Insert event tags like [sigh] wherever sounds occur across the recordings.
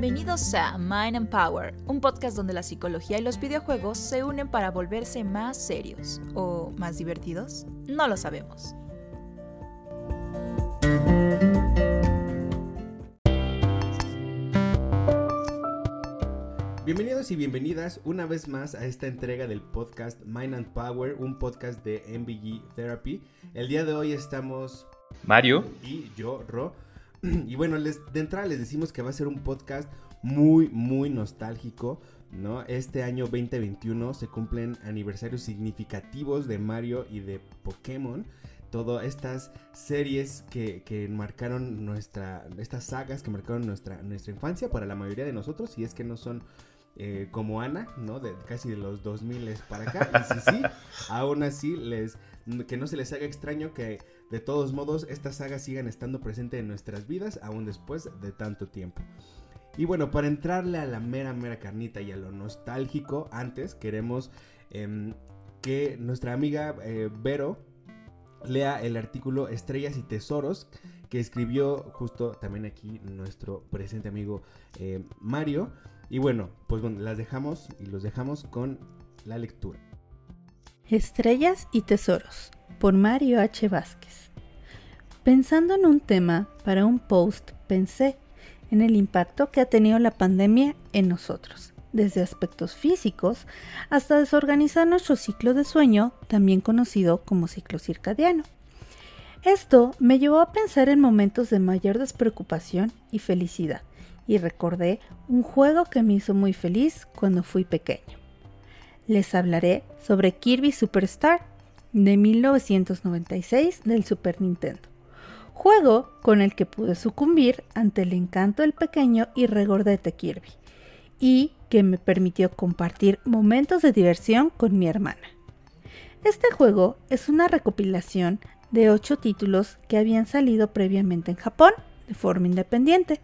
Bienvenidos a Mind and Power, un podcast donde la psicología y los videojuegos se unen para volverse más serios o más divertidos. No lo sabemos. Bienvenidos y bienvenidas una vez más a esta entrega del podcast Mind and Power, un podcast de MBG Therapy. El día de hoy estamos Mario y yo, Ro. [clears throat] Y bueno, les, de entrada les decimos que va a ser un podcast muy, muy nostálgico. ¿no? Este año 2021 se cumplen aniversarios significativos de Mario y de Pokémon. Todas estas series que, que, marcaron nuestra, estas sagas que marcaron nuestra, nuestra infancia para la mayoría de nosotros, y es que no son eh, como Ana, ¿no? De casi de los 2000 para acá. Y si sí, [laughs] aún así, les, que no se les haga extraño que de todos modos estas sagas sigan estando presentes en nuestras vidas aún después de tanto tiempo. Y bueno, para entrarle a la mera, mera carnita y a lo nostálgico, antes queremos em, que nuestra amiga eh, Vero lea el artículo Estrellas y Tesoros que escribió justo también aquí nuestro presente amigo eh, Mario. Y bueno, pues bueno, las dejamos y los dejamos con la lectura. Estrellas y Tesoros por Mario H. Vázquez. Pensando en un tema para un post, pensé en el impacto que ha tenido la pandemia en nosotros, desde aspectos físicos hasta desorganizar nuestro ciclo de sueño, también conocido como ciclo circadiano. Esto me llevó a pensar en momentos de mayor despreocupación y felicidad, y recordé un juego que me hizo muy feliz cuando fui pequeño. Les hablaré sobre Kirby Superstar de 1996 del Super Nintendo juego con el que pude sucumbir ante el encanto del pequeño y regordete Kirby, y que me permitió compartir momentos de diversión con mi hermana. Este juego es una recopilación de ocho títulos que habían salido previamente en Japón de forma independiente.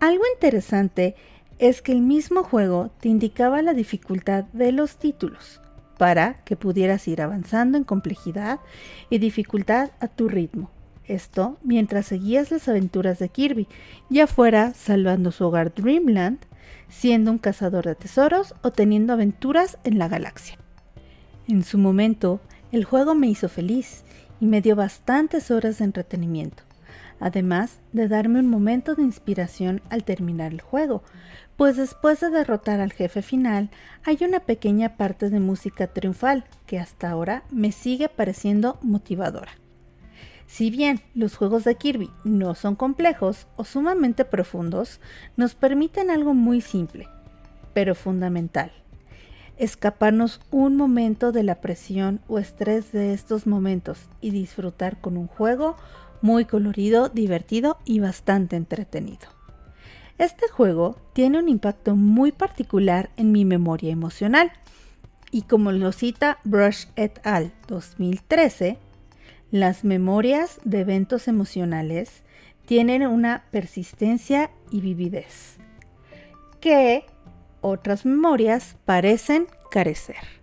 Algo interesante es que el mismo juego te indicaba la dificultad de los títulos para que pudieras ir avanzando en complejidad y dificultad a tu ritmo esto mientras seguías las aventuras de Kirby, ya fuera salvando su hogar Dreamland, siendo un cazador de tesoros o teniendo aventuras en la galaxia. En su momento, el juego me hizo feliz y me dio bastantes horas de entretenimiento, además de darme un momento de inspiración al terminar el juego, pues después de derrotar al jefe final hay una pequeña parte de música triunfal que hasta ahora me sigue pareciendo motivadora. Si bien los juegos de Kirby no son complejos o sumamente profundos, nos permiten algo muy simple, pero fundamental. Escaparnos un momento de la presión o estrés de estos momentos y disfrutar con un juego muy colorido, divertido y bastante entretenido. Este juego tiene un impacto muy particular en mi memoria emocional y como lo cita Brush et al. 2013, las memorias de eventos emocionales tienen una persistencia y vividez que otras memorias parecen carecer.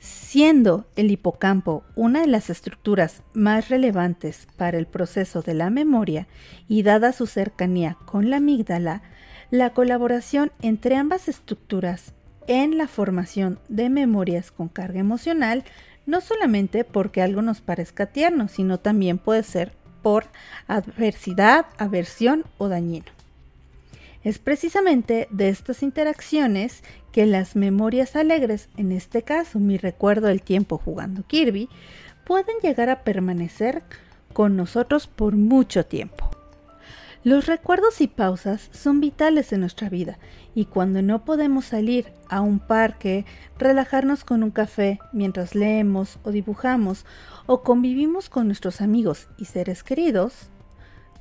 Siendo el hipocampo una de las estructuras más relevantes para el proceso de la memoria y dada su cercanía con la amígdala, la colaboración entre ambas estructuras en la formación de memorias con carga emocional no solamente porque algo nos parezca tierno, sino también puede ser por adversidad, aversión o dañino. Es precisamente de estas interacciones que las memorias alegres, en este caso mi recuerdo del tiempo jugando Kirby, pueden llegar a permanecer con nosotros por mucho tiempo. Los recuerdos y pausas son vitales en nuestra vida y cuando no podemos salir a un parque, relajarnos con un café mientras leemos o dibujamos o convivimos con nuestros amigos y seres queridos,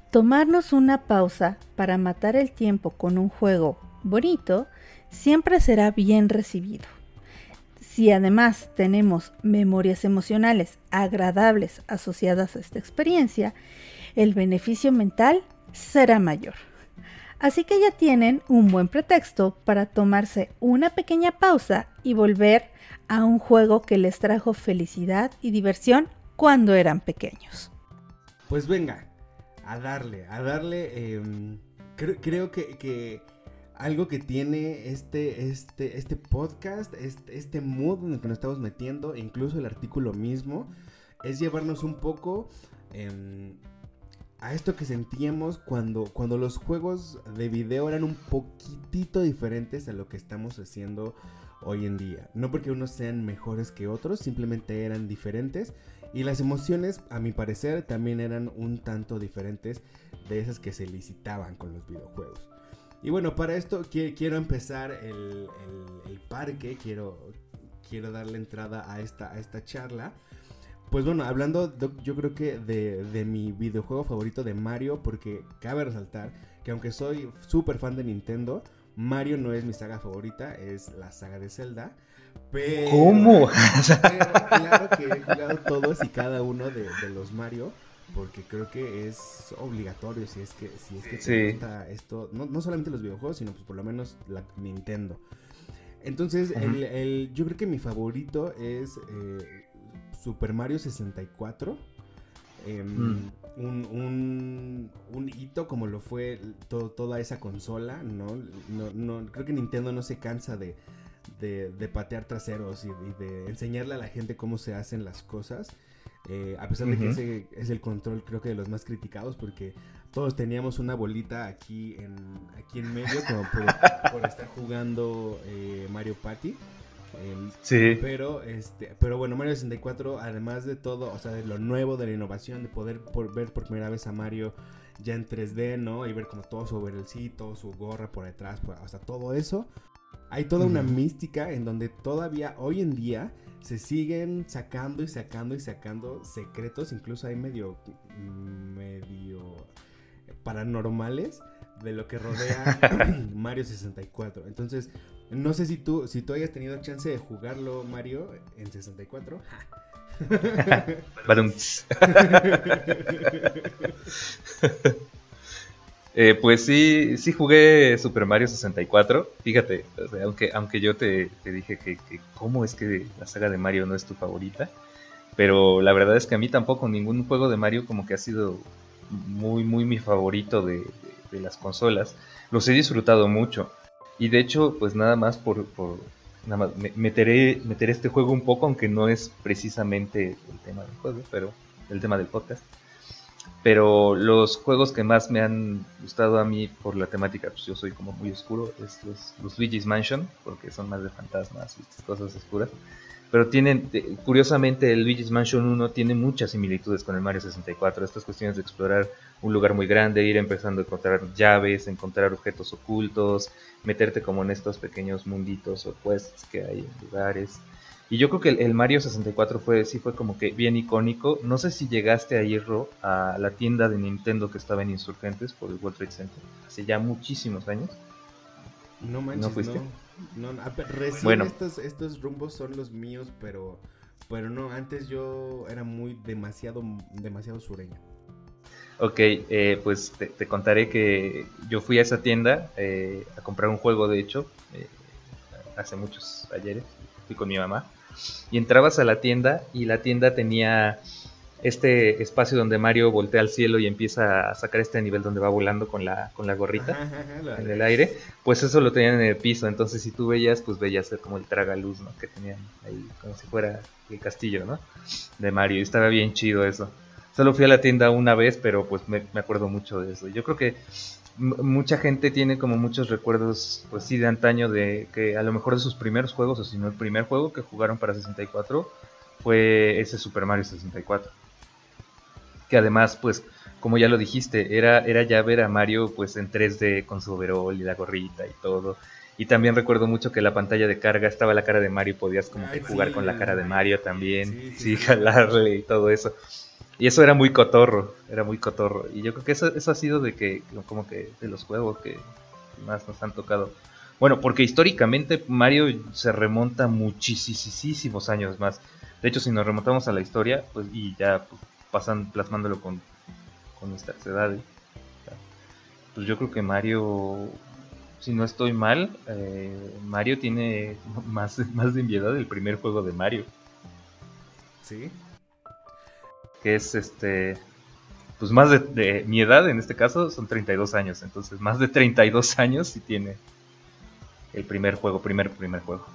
tomarnos una pausa para matar el tiempo con un juego bonito siempre será bien recibido. Si además tenemos memorias emocionales agradables asociadas a esta experiencia, el beneficio mental será mayor. Así que ya tienen un buen pretexto para tomarse una pequeña pausa y volver a un juego que les trajo felicidad y diversión cuando eran pequeños. Pues venga, a darle, a darle... Em, creo, que, algo que tiene este, este, este podcast, este, este mood en el que nos estamos metiendo, incluso el artículo mismo, es llevarnos un poco em, a esto que sentíamos cuando, cuando los juegos de video eran un poquitito diferentes a lo que estamos haciendo hoy en día. No porque unos sean mejores que otros, simplemente eran diferentes. Y las emociones, a mi parecer, también eran un tanto diferentes de esas que se licitaban con los videojuegos. Y bueno, para esto quiero empezar el, parque, quiero, quiero darle entrada a esta, a esta charla. Pues bueno, hablando yo creo que de, de, mi videojuego favorito de Mario, porque cabe resaltar que aunque soy súper fan de Nintendo, Mario no es mi saga favorita, es la saga de Zelda. Pero, ¿Cómo? [laughs] claro que he jugado todos y cada uno de, los Mario, porque creo que es obligatorio si es que, si es que te gusta esto, no, solamente los videojuegos, sino pues por lo menos la Nintendo. Entonces, el, yo creo que mi favorito es eh, Super Mario 64. Em, un, un, hito como lo fue toda esa consola, ¿no? ¿no? Creo que Nintendo no se cansa de, de, patear traseros y, de enseñarle a la gente cómo se hacen las cosas. Eh, a pesar de que ese es el control creo que de los más criticados porque todos teníamos una bolita aquí en, aquí en medio como por, estar jugando eh, Mario Party. Em, sí. Pero, este, pero bueno, Mario 64, además de todo, o sea, de lo nuevo, de la innovación, de poder ver por primera vez a Mario ya en 3D, ¿no? Y ver como todo su overelcito, su gorra por detrás, pues, hasta todo eso. Hay toda una mística en donde todavía hoy en día se siguen sacando y sacando y sacando secretos, incluso hay medio, medio paranormales de lo que rodea [laughs] [coughs] Mario 64. Entonces, no sé si tú, si tú hayas tenido chance de jugarlo, Mario, en 64. [laughs] [laughs] eh, pues sí, sí jugué Super Mario 64. Fíjate, aunque, aunque yo te, dije que, cómo es que la saga de Mario no es tu favorita. Pero la verdad es que a mí tampoco ningún juego de Mario como que ha sido muy, muy mi favorito de las consolas. Los he disfrutado mucho. Y de hecho, pues nada más por, nada más meteré, meteré este juego un poco, aunque no es precisamente el tema del juego, pero el tema del podcast. Pero los juegos que más me han gustado a mí por la temática, pues yo soy como muy oscuro, es los, los Luigi's Mansion, porque son más de fantasmas y cosas oscuras. Pero tienen, curiosamente, el Luigi's Mansion 1 tiene muchas similitudes con el Mario 64. Estas cuestiones de explorar un lugar muy grande, ir empezando a encontrar llaves, encontrar objetos ocultos, meterte como en estos pequeños munditos o quests que hay en lugares. Y yo creo que el, Mario 64 fue, sí fue como que bien icónico. No sé si llegaste a ir, a la tienda de Nintendo que estaba en Insurgentes por el World Trade Center hace ya muchísimos años. No manches, ¿No fuiste? No, recién estos, estos rumbos son los míos, pero, pero no, antes yo era muy demasiado, demasiado sureño. Ok, eh, pues te, contaré que yo fui a esa tienda eh, a comprar un juego, de hecho, eh, hace muchos ayeres, fui con mi mamá, y entrabas a la tienda y la tienda tenía este espacio donde Mario voltea al cielo y empieza a sacar este nivel donde va volando con la, con la gorrita en el aire, pues eso lo tenían en el piso, entonces si tú veías, pues veías ser como el tragaluz, ¿no? Que tenían ahí, como si fuera el castillo, ¿no? De Mario, y estaba bien chido eso. Solo fui a la tienda una vez, pero pues me, acuerdo mucho de eso. Yo creo que mucha gente tiene como muchos recuerdos, pues sí, de antaño, de que a lo mejor de sus primeros juegos, o si no el primer juego que jugaron para 64, fue ese Super Mario 64 que además, pues, como ya lo dijiste, era, era ya ver a Mario pues en 3D con su overall y la gorrita y todo. Y también recuerdo mucho que la pantalla de carga estaba la cara de Mario y podías como que jugar con la cara de Mario también, sí, jalarle y todo eso. Y eso era muy cotorro, era muy cotorro. Y yo creo que eso, eso ha sido de que, como que de los juegos que más nos han tocado. Bueno, porque históricamente Mario se remonta muchísimos años más. De hecho, si nos remontamos a la historia, pues y ya pues, pasan plasmándolo con, con nuestras edades. Pues yo creo que Mario, si no estoy mal, eh, Mario tiene [laughs] más, más de enviedad del primer juego de Mario. Sí. Que es este. pues más de, mi edad, en este caso, son 32 años. Entonces, más de 32 [laughs] años si tiene el primer juego, primer, primer juego.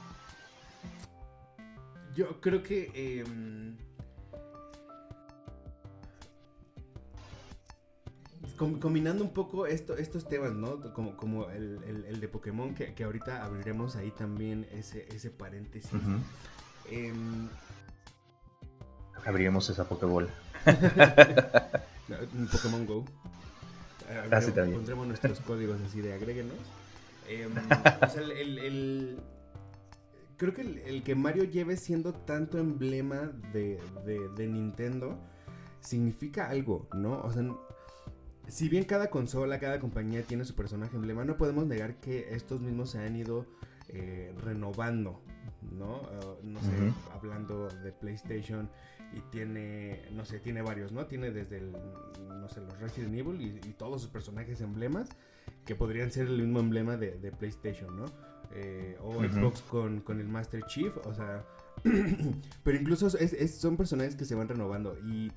Yo creo que... Em, combinando un poco esto, estos temas, ¿no? Como, como el, de Pokémon, que, ahorita abriremos ahí también ese, ese paréntesis. Em, abriremos esa Pokébola. [laughs] Pokémon Go. Así ah, también. Pondremos nuestros [laughs] códigos así de agréguenos. Em, [laughs] el, creo que el, que Mario lleve siendo tanto emblema de, de, Nintendo significa algo, ¿no? O sea, si bien cada consola, cada compañía tiene su personaje emblema, no podemos negar que estos mismos se han ido eh, renovando, ¿no? Ah, no sé, hablando de PlayStation y tiene, no sé, tiene varios, ¿no? Tiene desde el, no sé, los Resident Evil y, todos sus personajes emblemas que podrían ser el mismo emblema de, PlayStation, ¿no? Eh, o Xbox con, con, el Master Chief, o sea, [clears throat] pero incluso son personajes que se van renovando y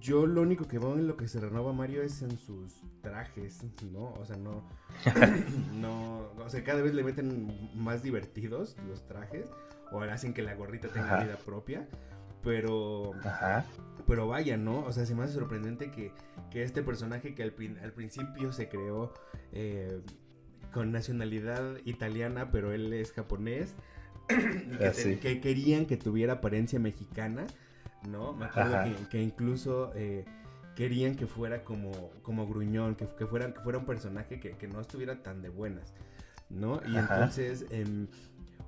yo lo único que veo en lo que se renova Mario es en sus trajes, ¿no? O sea, no, [laughs] no, o sea, cada vez le meten más divertidos los trajes o hacen que la gorrita tenga vida propia. Pero. Pero vaya, ¿no? O sea, se me hace sorprendente que, este personaje que al, principio se creó eh, con nacionalidad italiana, pero él es japonés. [clears throat] Ah, que, querían que tuviera apariencia mexicana, ¿no? Me acuerdo que, incluso eh, querían que fuera como, como gruñón, que, que, fuera, que fuera un personaje que, no estuviera tan de buenas, ¿no? Y entonces. Em,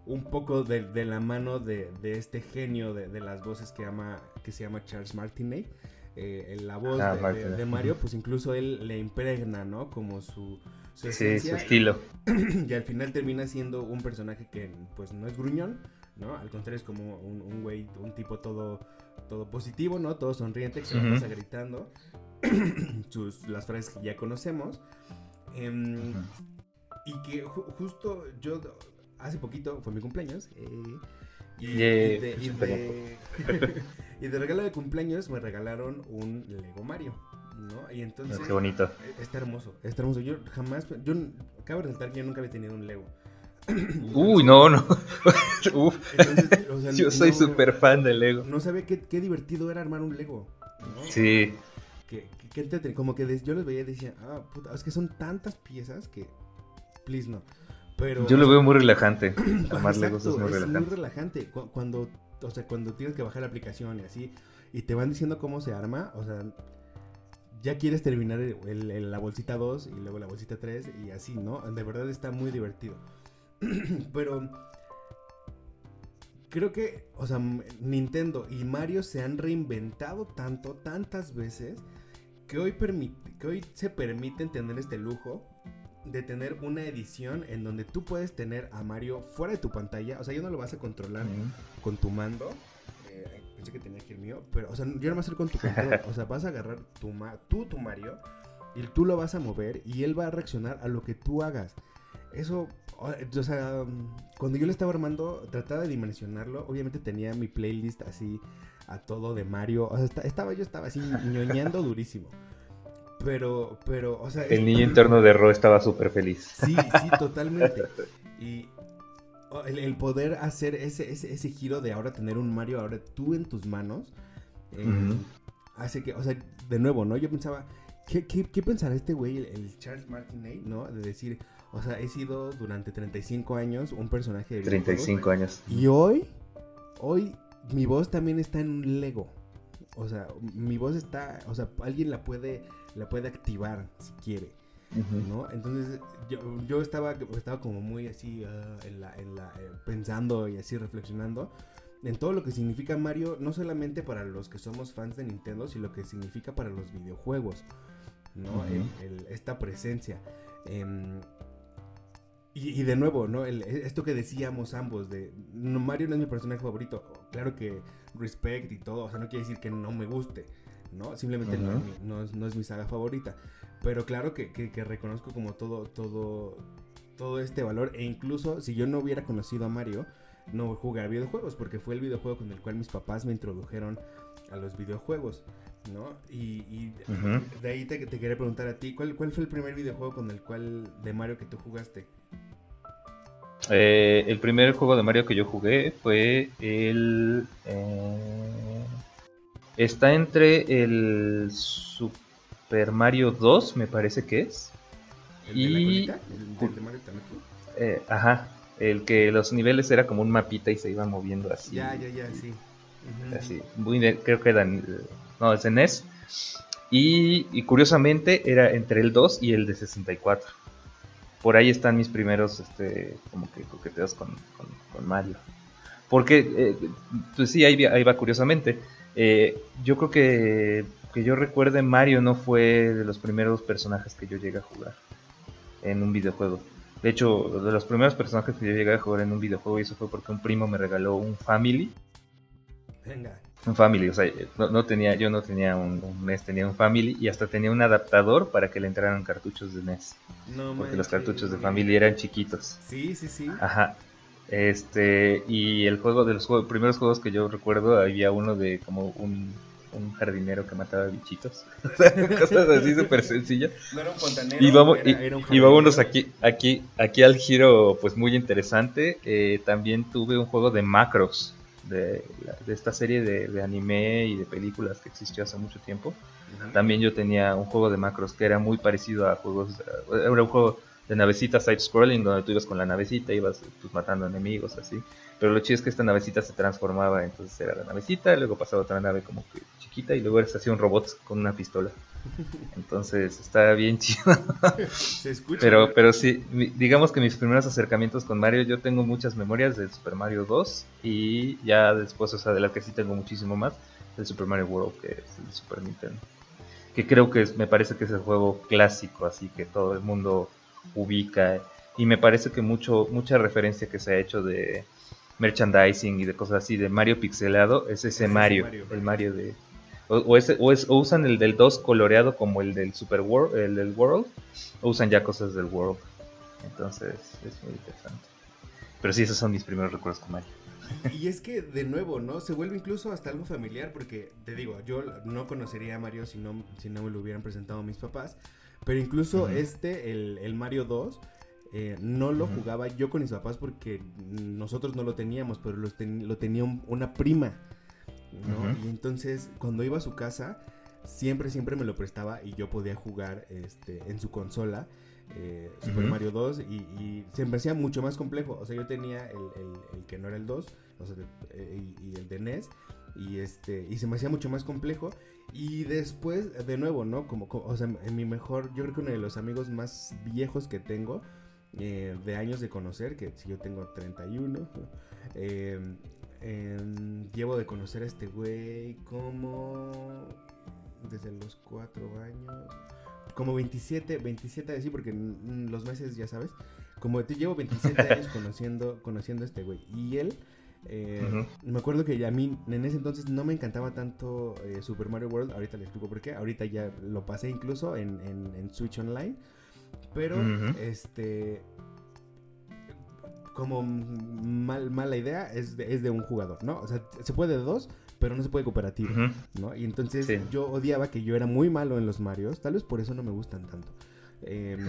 un poco de, la mano de, este genio de, las voces que, ama, que se llama Charles Martinet. Eh, la voz ah, de, Mario, pues incluso él le impregna, ¿no? Como su, su, estilo. [clears throat] Y, al final termina siendo un personaje que, pues, no es gruñón, ¿no? Al contrario, es como un, güey, un tipo todo, todo positivo, ¿no? Todo sonriente, que se la pasa gritando [clears throat] sus, las frases que ya conocemos. Em, y que justo yo hace poquito fue mi cumpleaños. Eh, y, de, [laughs] y, de, regalo de cumpleaños me regalaron un Lego Mario. ¿no? Y entonces. qué bonito. Eh, está hermoso, está hermoso. Yo jamás. Yo acabo de resaltar que yo nunca había tenido un Lego. [clears throat] Uy, no, no. Uf. [laughs] yo soy súper fan del Lego. No sabía qué, qué, divertido era armar un Lego. Sí. Que, que, como que yo los veía y decía, ah, puta, es que son tantas piezas que. Please, no. Yo lo veo muy relajante. [clears throat] Además, Legos es muy relajante. muy relajante. Cuando, o sea, cuando tienes que bajar la aplicación y así, y te van diciendo cómo se arma, o sea, ya quieres terminar la bolsita 2 y luego la bolsita 3 y así, ¿no? De verdad está muy divertido. [clears throat] Pero creo que, o sea, Nintendo y Mario se han reinventado tanto, tantas veces, que hoy, que hoy se permiten tener este lujo de tener una edición en donde tú puedes tener a Mario fuera de tu pantalla. O sea, yo no lo vas a controlar con tu mando. Eh, pensé que tenía que ir mío. Pero, o sea, yo no vas a hacer con tu control. [laughs] o sea, vas a agarrar tu tú, tu Mario. Y tú lo vas a mover. Y él va a reaccionar a lo que tú hagas. Eso, o sea, cuando yo lo estaba armando, trataba de dimensionarlo. Obviamente tenía mi playlist así a todo de Mario. O sea, estaba, yo estaba así ñoñando [laughs] durísimo. Pero, pero, o sea... El niño interno de Ro estaba súper feliz. Sí, sí, [laughs] totalmente. Y el, poder hacer ese, ese, ese, giro de ahora tener un Mario, ahora tú en tus manos, eh, hace que, o sea, de nuevo, ¿no? Yo pensaba, ¿qué, qué, qué pensará este güey, el, Charles Martinet, ¿no? De decir, o sea, he sido durante 35 años un personaje de... 35 años. Y hoy, hoy, mi voz también está en un Lego. O sea, mi voz está, o sea, alguien la puede la puede activar si quiere. ¿no? Entonces yo, yo, estaba, estaba como muy así ah, en la, en la, eh, pensando y así reflexionando en todo lo que significa Mario, no solamente para los que somos fans de Nintendo, sino lo que significa para los videojuegos, ¿no? esta presencia. Em, y, de nuevo, ¿no? esto que decíamos ambos de Mario no es mi personaje favorito. Claro que respect y todo, o sea, no quiere decir que no me guste. ¿no? Simplemente no, es, mi saga favorita. Pero claro que, reconozco como todo, todo, todo este valor. E incluso si yo no hubiera conocido a Mario, no jugar videojuegos, porque fue el videojuego con el cual mis papás me introdujeron a los videojuegos. ¿no? Y, y de ahí te, te quería preguntar a ti, ¿cuál, ¿cuál fue el primer videojuego con el cual de Mario que tú jugaste? Eh, el primer juego de Mario que yo jugué fue el. eh, está entre el Super Mario 2, me parece que es. ¿El de Y- la colita? ¿El, de Mario? Eh, ajá, el que los niveles era como un mapita y se iban moviendo así. Ya, ya, ya, sí. Ujú. así, muy de- creo que eran. No, es en NES. Y, y curiosamente era entre el 2 y el de 64. Por ahí están mis primeros, este, como que coqueteos con, con- Mario. Porque, eh, pues sí, ahí, ahí va curiosamente. Eh, yo creo que, que yo recuerde Mario no fue de los primeros personajes que yo llegué a jugar en un videojuego. De hecho, de los primeros personajes que yo llegué a jugar en un videojuego, y eso fue porque un primo me regaló un Family Venga. un family, o sea, no, no tenía, yo no tenía un, un NES, tenía un family y hasta tenía un adaptador para que le entraran cartuchos de NES, No porque los cartuchos de family eran chiquitos. Sí, sí, sí. Ajá. Este, y el juego de los juegos, primeros juegos que yo recuerdo, había uno de como un, un jardinero que mataba bichitos. [laughs] Cosas así súper sencillas. No era un fontanero. Y vamos, era- y, era un y vámonos aquí, aquí, aquí al giro pues muy interesante. Eh, también tuve un juego de macros de, de esta serie de, de anime y de películas que existió hace mucho tiempo. También yo tenía un juego de macros que era muy parecido a juegos, eh, era un juego de navecita side scrolling donde tú ibas con la navecita, ibas pues, matando enemigos así. Pero lo chido es que esta navecita se transformaba, entonces era la navecita, luego pasaba otra nave como que chiquita y luego se hacía un robot con una pistola. [laughs] Entonces estaba bien chido. Se escucha. Pero, pero sí, digamos que mis primeros acercamientos con Mario, yo tengo muchas memorias del Super Mario 2 y ya después, o sea, de la que sí tengo muchísimo más, el Super Mario World, que es el Super Nintendo. Que creo que es- me parece que es el juego clásico, así que todo el mundo ubica. Y me parece que mucho, mucha referencia que se ha hecho de merchandising y de cosas así, de Mario pixelado, es ese Mario, Mario. el Mario de... O, o ese- o es- o usan el del 2 coloreado como el del Super World, el del World, o usan ya cosas del World. Entonces es muy interesante. Pero sí, esos son mis primeros recuerdos con Mario. Y es que, de nuevo, ¿no? Se vuelve incluso hasta algo familiar porque, te digo, yo no conocería a Mario si no, si no me lo hubieran presentado mis papás. Pero incluso este, el, el Mario 2, eh, no lo jugaba yo con mis papás porque nosotros no lo teníamos, pero los ten- lo tenía un- una prima, ¿no? Y entonces, cuando iba a su casa, siempre, siempre me lo prestaba y yo podía jugar este, en su consola. eh, Super. Mario 2 y, y se me hacía mucho más complejo. O sea, yo tenía el, el- el que no era el 2 o sea, eh, y, y el de NES y este y se me hacía mucho más complejo y después de nuevo no como, como- o sea en mi mejor yo creo que uno de los amigos más viejos que tengo eh, de años de conocer que si yo tengo 31 [laughs] eh, em, llevo de conocer a este güey como desde los 4 años como 27 27 así porque los meses ya sabes como te llevo 27 [laughs] años conociendo conociendo a este güey. Y él eh. Me acuerdo que a mí en ese entonces no me encantaba tanto eh, Super Mario World. Ahorita les explico por qué. Ahorita ya lo pasé incluso en, en- en Switch Online. Pero, este. Como mal, mala idea, es de, es de un jugador, ¿no? O sea, se puede de dos, pero no se puede cooperativo. ¿no? Y entonces Sí. yo odiaba que yo era muy malo en los Marios. Tal vez por eso no me gustan tanto. Em,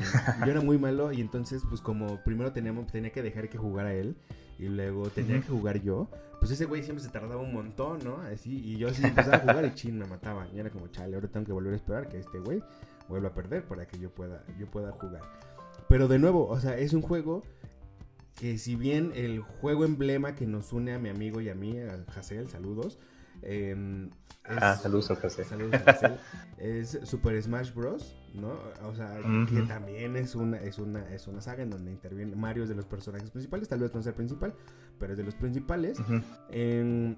yo era muy malo y entonces pues como primero teníamos, tenía que dejar que jugara él y luego tenía que jugar yo, pues ese güey siempre se tardaba un montón, ¿no? Así, y yo así empezaba a jugar y chin, me mataba. Y era como, chale, ahora tengo que volver a esperar que este güey vuelva a perder para que yo pueda, yo pueda jugar. Pero de nuevo, o sea, es un juego que si bien el juego emblema que nos une a mi amigo y a mí, a Hassel, saludos. em, Ah, saludos al José. Saludos a Hassel, es Super Smash Bros, ¿no? O sea, que también es una, es una, es una saga en donde interviene Mario es de los personajes principales, tal vez no sea el principal, pero es de los principales. En-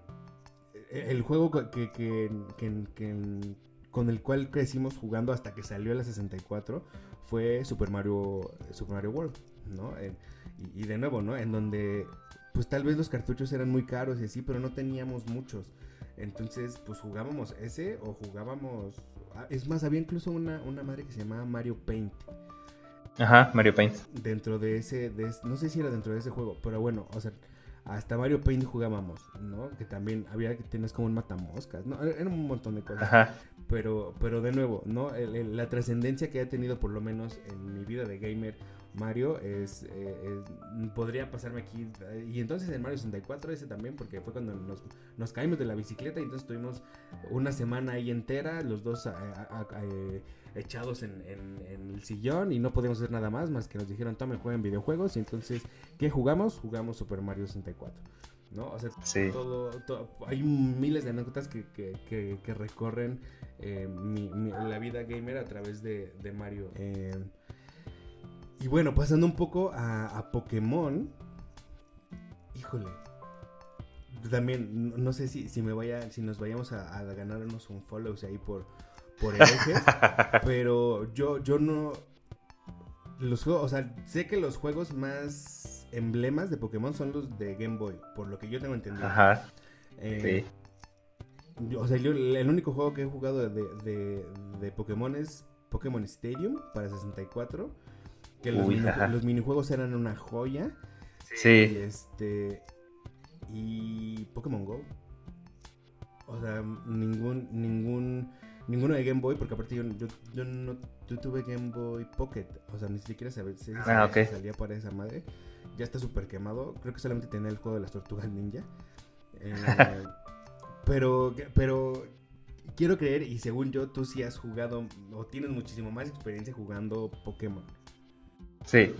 el juego que, que- que- con el cual crecimos jugando hasta que salió la 64 fue Super Mario, Super Mario World, ¿no? Y, y de nuevo, ¿no? En donde, pues tal vez los cartuchos eran muy caros y así, pero no teníamos muchos. Entonces, pues jugábamos ese o jugábamos... ah, Es más, había incluso una, una madre que se llamaba Mario Paint Ajá, Mario Paint. dentro de ese, de no sé si era dentro de ese juego, pero bueno, o sea, hasta Mario Paint jugábamos, ¿no? Que también había que tienes como un matamoscas, ¿no? Era un montón de cosas. Ajá. Pero, pero de nuevo, ¿no? la trascendencia que ha tenido por lo menos en mi vida de gamer Mario es, eh, podría pasarme aquí y entonces en Mario 64 ese también porque fue cuando nos, caímos de la bicicleta y entonces tuvimos una semana ahí entera los dos eh, echados en, el sillón y no podíamos hacer nada más más que nos dijeron tomen jueguen videojuegos y entonces ¿qué jugamos? Jugamos Super Mario 64 ¿no? O sea, todo, hay miles de anécdotas que, que, recorren eh, la vida gamer a través de, Mario. Eh, y bueno, pasando un poco a, Pokémon. Híjole. También, no sé si, si me vaya, si nos vayamos a, ganarnos un follow ahí por, por herejes. [laughs] pero yo, yo no. Los juegos, o sea, sé que los juegos más emblemas de Pokémon son los de Game Boy, por lo que yo tengo entendido. Ajá. Eh, sí. o sea, yo, el único juego que he jugado de, de, de Pokémon es Pokémon Stadium para 64 que los, minijuegos eran una joya. Sí. Y este. Y Pokémon Go. O sea, ningún, ningún, ninguno de Game Boy, porque aparte yo, yo, no tuve Game Boy Pocket. O sea, ni siquiera sabía si, ah, salía para esa madre. Ya está súper quemado. Creo que solamente tenía el juego de las tortugas ninja. Eh, [laughs] pero, pero quiero creer, y según yo, tú sí has jugado, o tienes muchísimo más experiencia jugando Pokémon. Sí.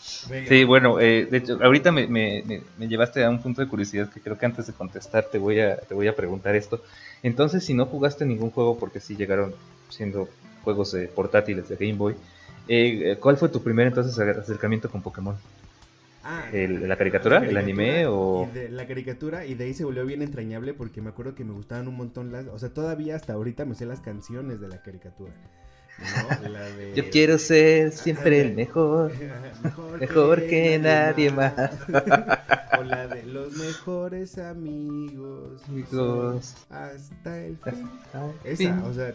Sí, bueno, eh, de hecho, ahorita me, me, me, llevaste a un punto de curiosidad que creo que antes de contestar te voy a, te voy a preguntar esto. Entonces, si no jugaste ningún juego, porque sí llegaron siendo juegos portátiles de Game Boy, eh, ¿cuál fue tu primer entonces acercamiento con Pokémon? Ah, ¿La caricatura? ¿El anime? O... la caricatura y de ahí se volvió bien entrañable porque me acuerdo que me gustaban un montón las... O sea, todavía hasta ahorita me sé las canciones de la caricatura. Yo quiero ser siempre el mejor, [laughs] mejor, que, nadie más. [laughs] o la de los mejores amigos, hasta el fin. Esa, o sea,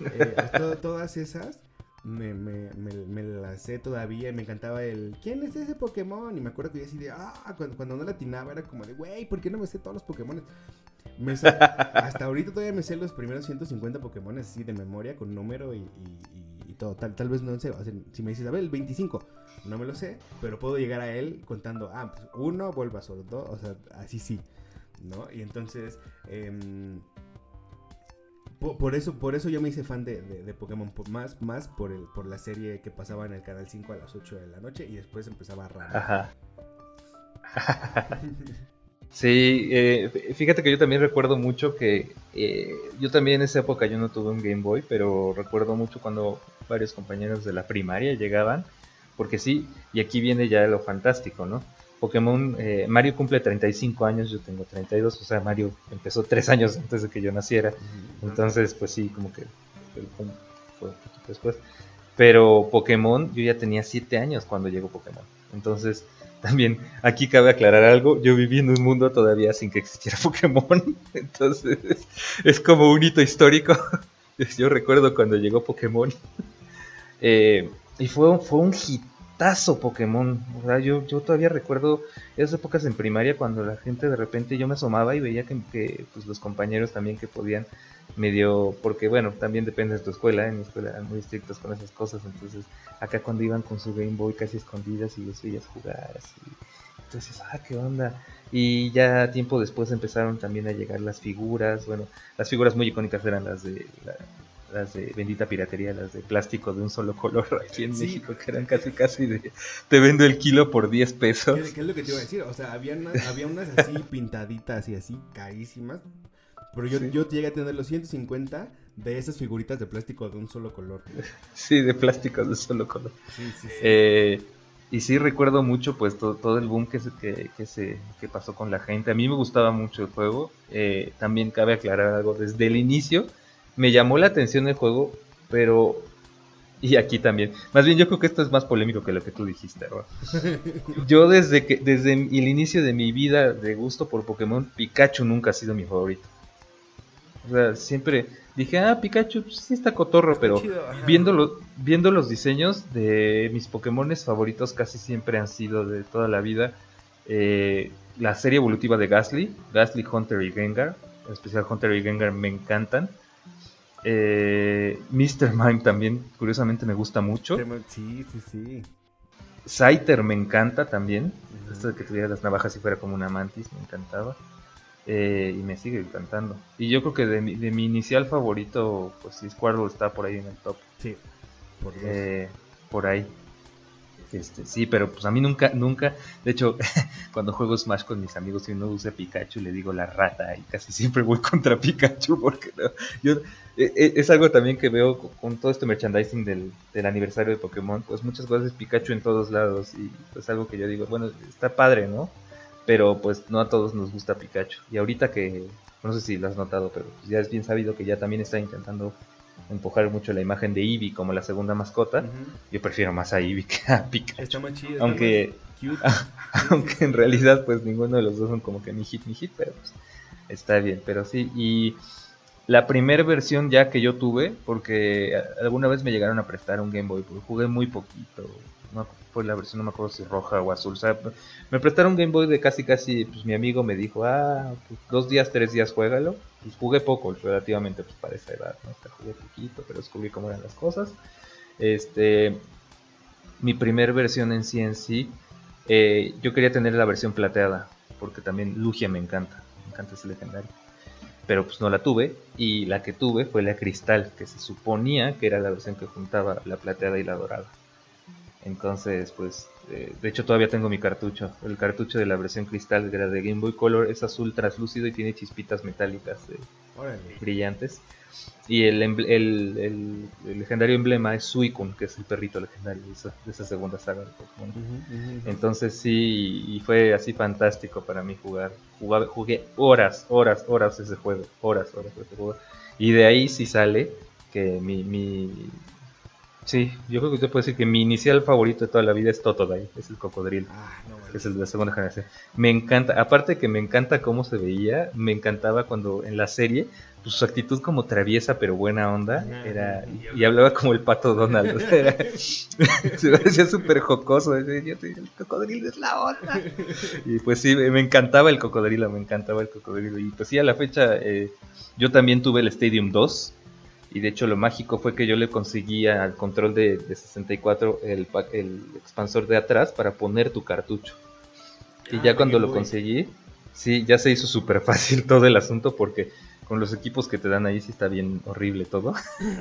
eh, todas esas me, me, me, las sé todavía y me encantaba el ¿quién es ese Pokémon? Y me acuerdo que yo así de ah, cuando, cuando no latinaba era como de güey, ¿por qué no me sé todos los Pokémon? [laughs] hasta ahorita todavía me sé los primeros 150 Pokémon así de memoria con número y, todo. Tal, tal vez no sé, si me dices, a ver, el 25, no me lo sé, pero puedo llegar a él contando, ah, pues uno, vuelva solo dos, o sea, así sí, ¿no? Y entonces, em, por, eso, por eso yo me hice fan de, de, Pokémon, más, más por, el, por la serie que pasaba en el Canal 5 a las 8 de la noche y después empezaba a Ajá. [laughs] Sí, eh, fíjate que yo también recuerdo mucho que eh, yo también en esa época yo no tuve un Game Boy, pero recuerdo mucho cuando varios compañeros de la primaria llegaban, porque sí, y aquí viene ya lo fantástico, ¿no? Pokémon, eh, Mario cumple 35 años, yo tengo 32, o sea, Mario empezó 3 años [laughs] antes de que yo naciera, entonces pues sí, como que fue un poquito después. Pero Pokémon, yo ya tenía 7 años cuando llegó Pokémon, entonces [laughs] también aquí cabe aclarar algo, yo viví en un mundo todavía sin que existiera [laughs] Pokémon, entonces es como un hito histórico. Yo recuerdo cuando llegó Pokémon. Eh, y fue, fue un hitazo Pokémon. Yo, yo todavía recuerdo esas épocas en primaria cuando la gente de repente yo me asomaba y veía que, pues, los compañeros también que podían medio, porque bueno, también depende de tu escuela, en mi escuela eran muy estrictos con esas cosas, entonces acá cuando iban con su Game Boy casi escondidas y los veías jugar así, entonces, ah, qué onda. Y ya tiempo después empezaron también a llegar las figuras, bueno, las figuras muy icónicas eran las de las de bendita piratería, las de plástico de un solo color [laughs] aquí en México, que eran casi casi de te vendo el kilo por 10 pesos. ¿Qué, es lo que te iba a decir? O sea, había unas, había unas así [laughs] pintaditas y así carísimas, pero yo, yo llegué a tener los 150 de esas figuritas de plástico de un solo color. Sí, de plástico de un solo color. Sí, sí, sí. Eh, y sí recuerdo mucho pues todo, el boom que se, que, se, que pasó con la gente. A mí me gustaba mucho el juego. Eh, también cabe aclarar algo. Desde el inicio me llamó la atención el juego, pero... Y aquí también. Más bien yo creo que esto es más polémico que lo que tú dijiste, [laughs] Yo desde que desde el inicio de mi vida de gusto por Pokémon, Pikachu nunca ha sido mi favorito. O sea, siempre dije, ah, Pikachu pues, sí está cotorro, pero viendo, viendo los diseños de mis Pokémon favoritos casi siempre han sido de toda la vida eh, la serie evolutiva de Gastly, Gastly, Hunter y Gengar, en especial Hunter y Gengar me encantan. Eh, Mr. Mime también, curiosamente, me gusta mucho. Sí, sí, sí. Scyther me encanta también. Ujú. Esto de que tuviera las navajas y fuera como una mantis, me encantaba. Eh, y me sigue encantando. Y yo creo que de mi, de mi inicial favorito, pues sí, Squirtle está por ahí en el top. Sí. Por. Eh, por ahí. Este, sí, pero pues a mí nunca, nunca, de hecho, [laughs] cuando juego Smash con mis amigos y uno usa Pikachu, le digo la rata y casi siempre voy [laughs] contra Pikachu porque no, yo, eh, eh, es algo también que veo con, todo este merchandising del, del aniversario de Pokémon, pues muchas cosas es Pikachu en todos lados y pues algo que yo digo, bueno, está padre, ¿no? Pero pues no a todos nos gusta Pikachu. Y ahorita que, no sé si lo has notado, pero ya es bien sabido que ya también está intentando empujar mucho la imagen de Eevee como la segunda mascota. Yo prefiero más a Eevee que a Pikachu. Está más chido. Aunque- está más cute. [laughs] Aunque en realidad pues ninguno de los dos son como que ni hit ni hit, pero pues está bien. Pero sí, y la primera versión ya que yo tuve, porque a- alguna vez me llegaron a prestar un Game Boy, porque jugué muy poquito. No fue la versión, no me acuerdo si roja o azul. O me prestaron Game Boy de casi casi, pues mi amigo me dijo, ah, pues, dos días, tres días, juégalo. Pues jugué poco, relativamente, pues para esa edad, ¿no? Jugué poquito, pero descubrí cómo eran las cosas. Este, mi primer versión en sí, eh, yo quería tener la versión plateada, porque también Lugia me encanta, me encanta ese legendario. Pero pues no la tuve, y la que tuve fue la cristal, que se suponía que era la versión que juntaba la plateada y la dorada. Entonces, pues, eh, de hecho todavía tengo mi cartucho. El cartucho de la versión cristal que era de Game Boy Color es azul translúcido y tiene chispitas metálicas eh, brillantes. Y el, el, el- el legendario emblema es Suicune, que es el perrito legendario de esa, de esa segunda saga de Pokémon. Ujú, ujú. Entonces sí, y fue así fantástico para mí jugar. Jugaba- jugué horas, horas, horas ese juego. Horas, horas ese juego. Y de ahí sí sale que mi... mi sí, yo creo que usted puede decir que mi inicial favorito de toda la vida es Totodile, es el cocodrilo. Ah, no, que es el de la segunda generación. Me encanta, aparte que me encanta cómo se veía, me encantaba cuando en la serie, pues, su actitud como traviesa pero buena onda, Ajá. era y hablaba como el pato Donald, era- [laughs] se hacía súper jocoso, decía, "Yo soy el cocodrilo es la onda. Y pues sí, me me encantaba el cocodrilo, me encantaba el cocodrilo. Y pues sí, a la fecha eh, yo también tuve el Stadium 2. Y de hecho lo mágico fue que yo le conseguía al control de, de 64 el, el expansor de atrás para poner tu cartucho. Y Ah, ya cuando lo conseguí, sí, ya se hizo súper fácil [laughs] todo el asunto porque con los equipos que te dan ahí sí está bien horrible todo.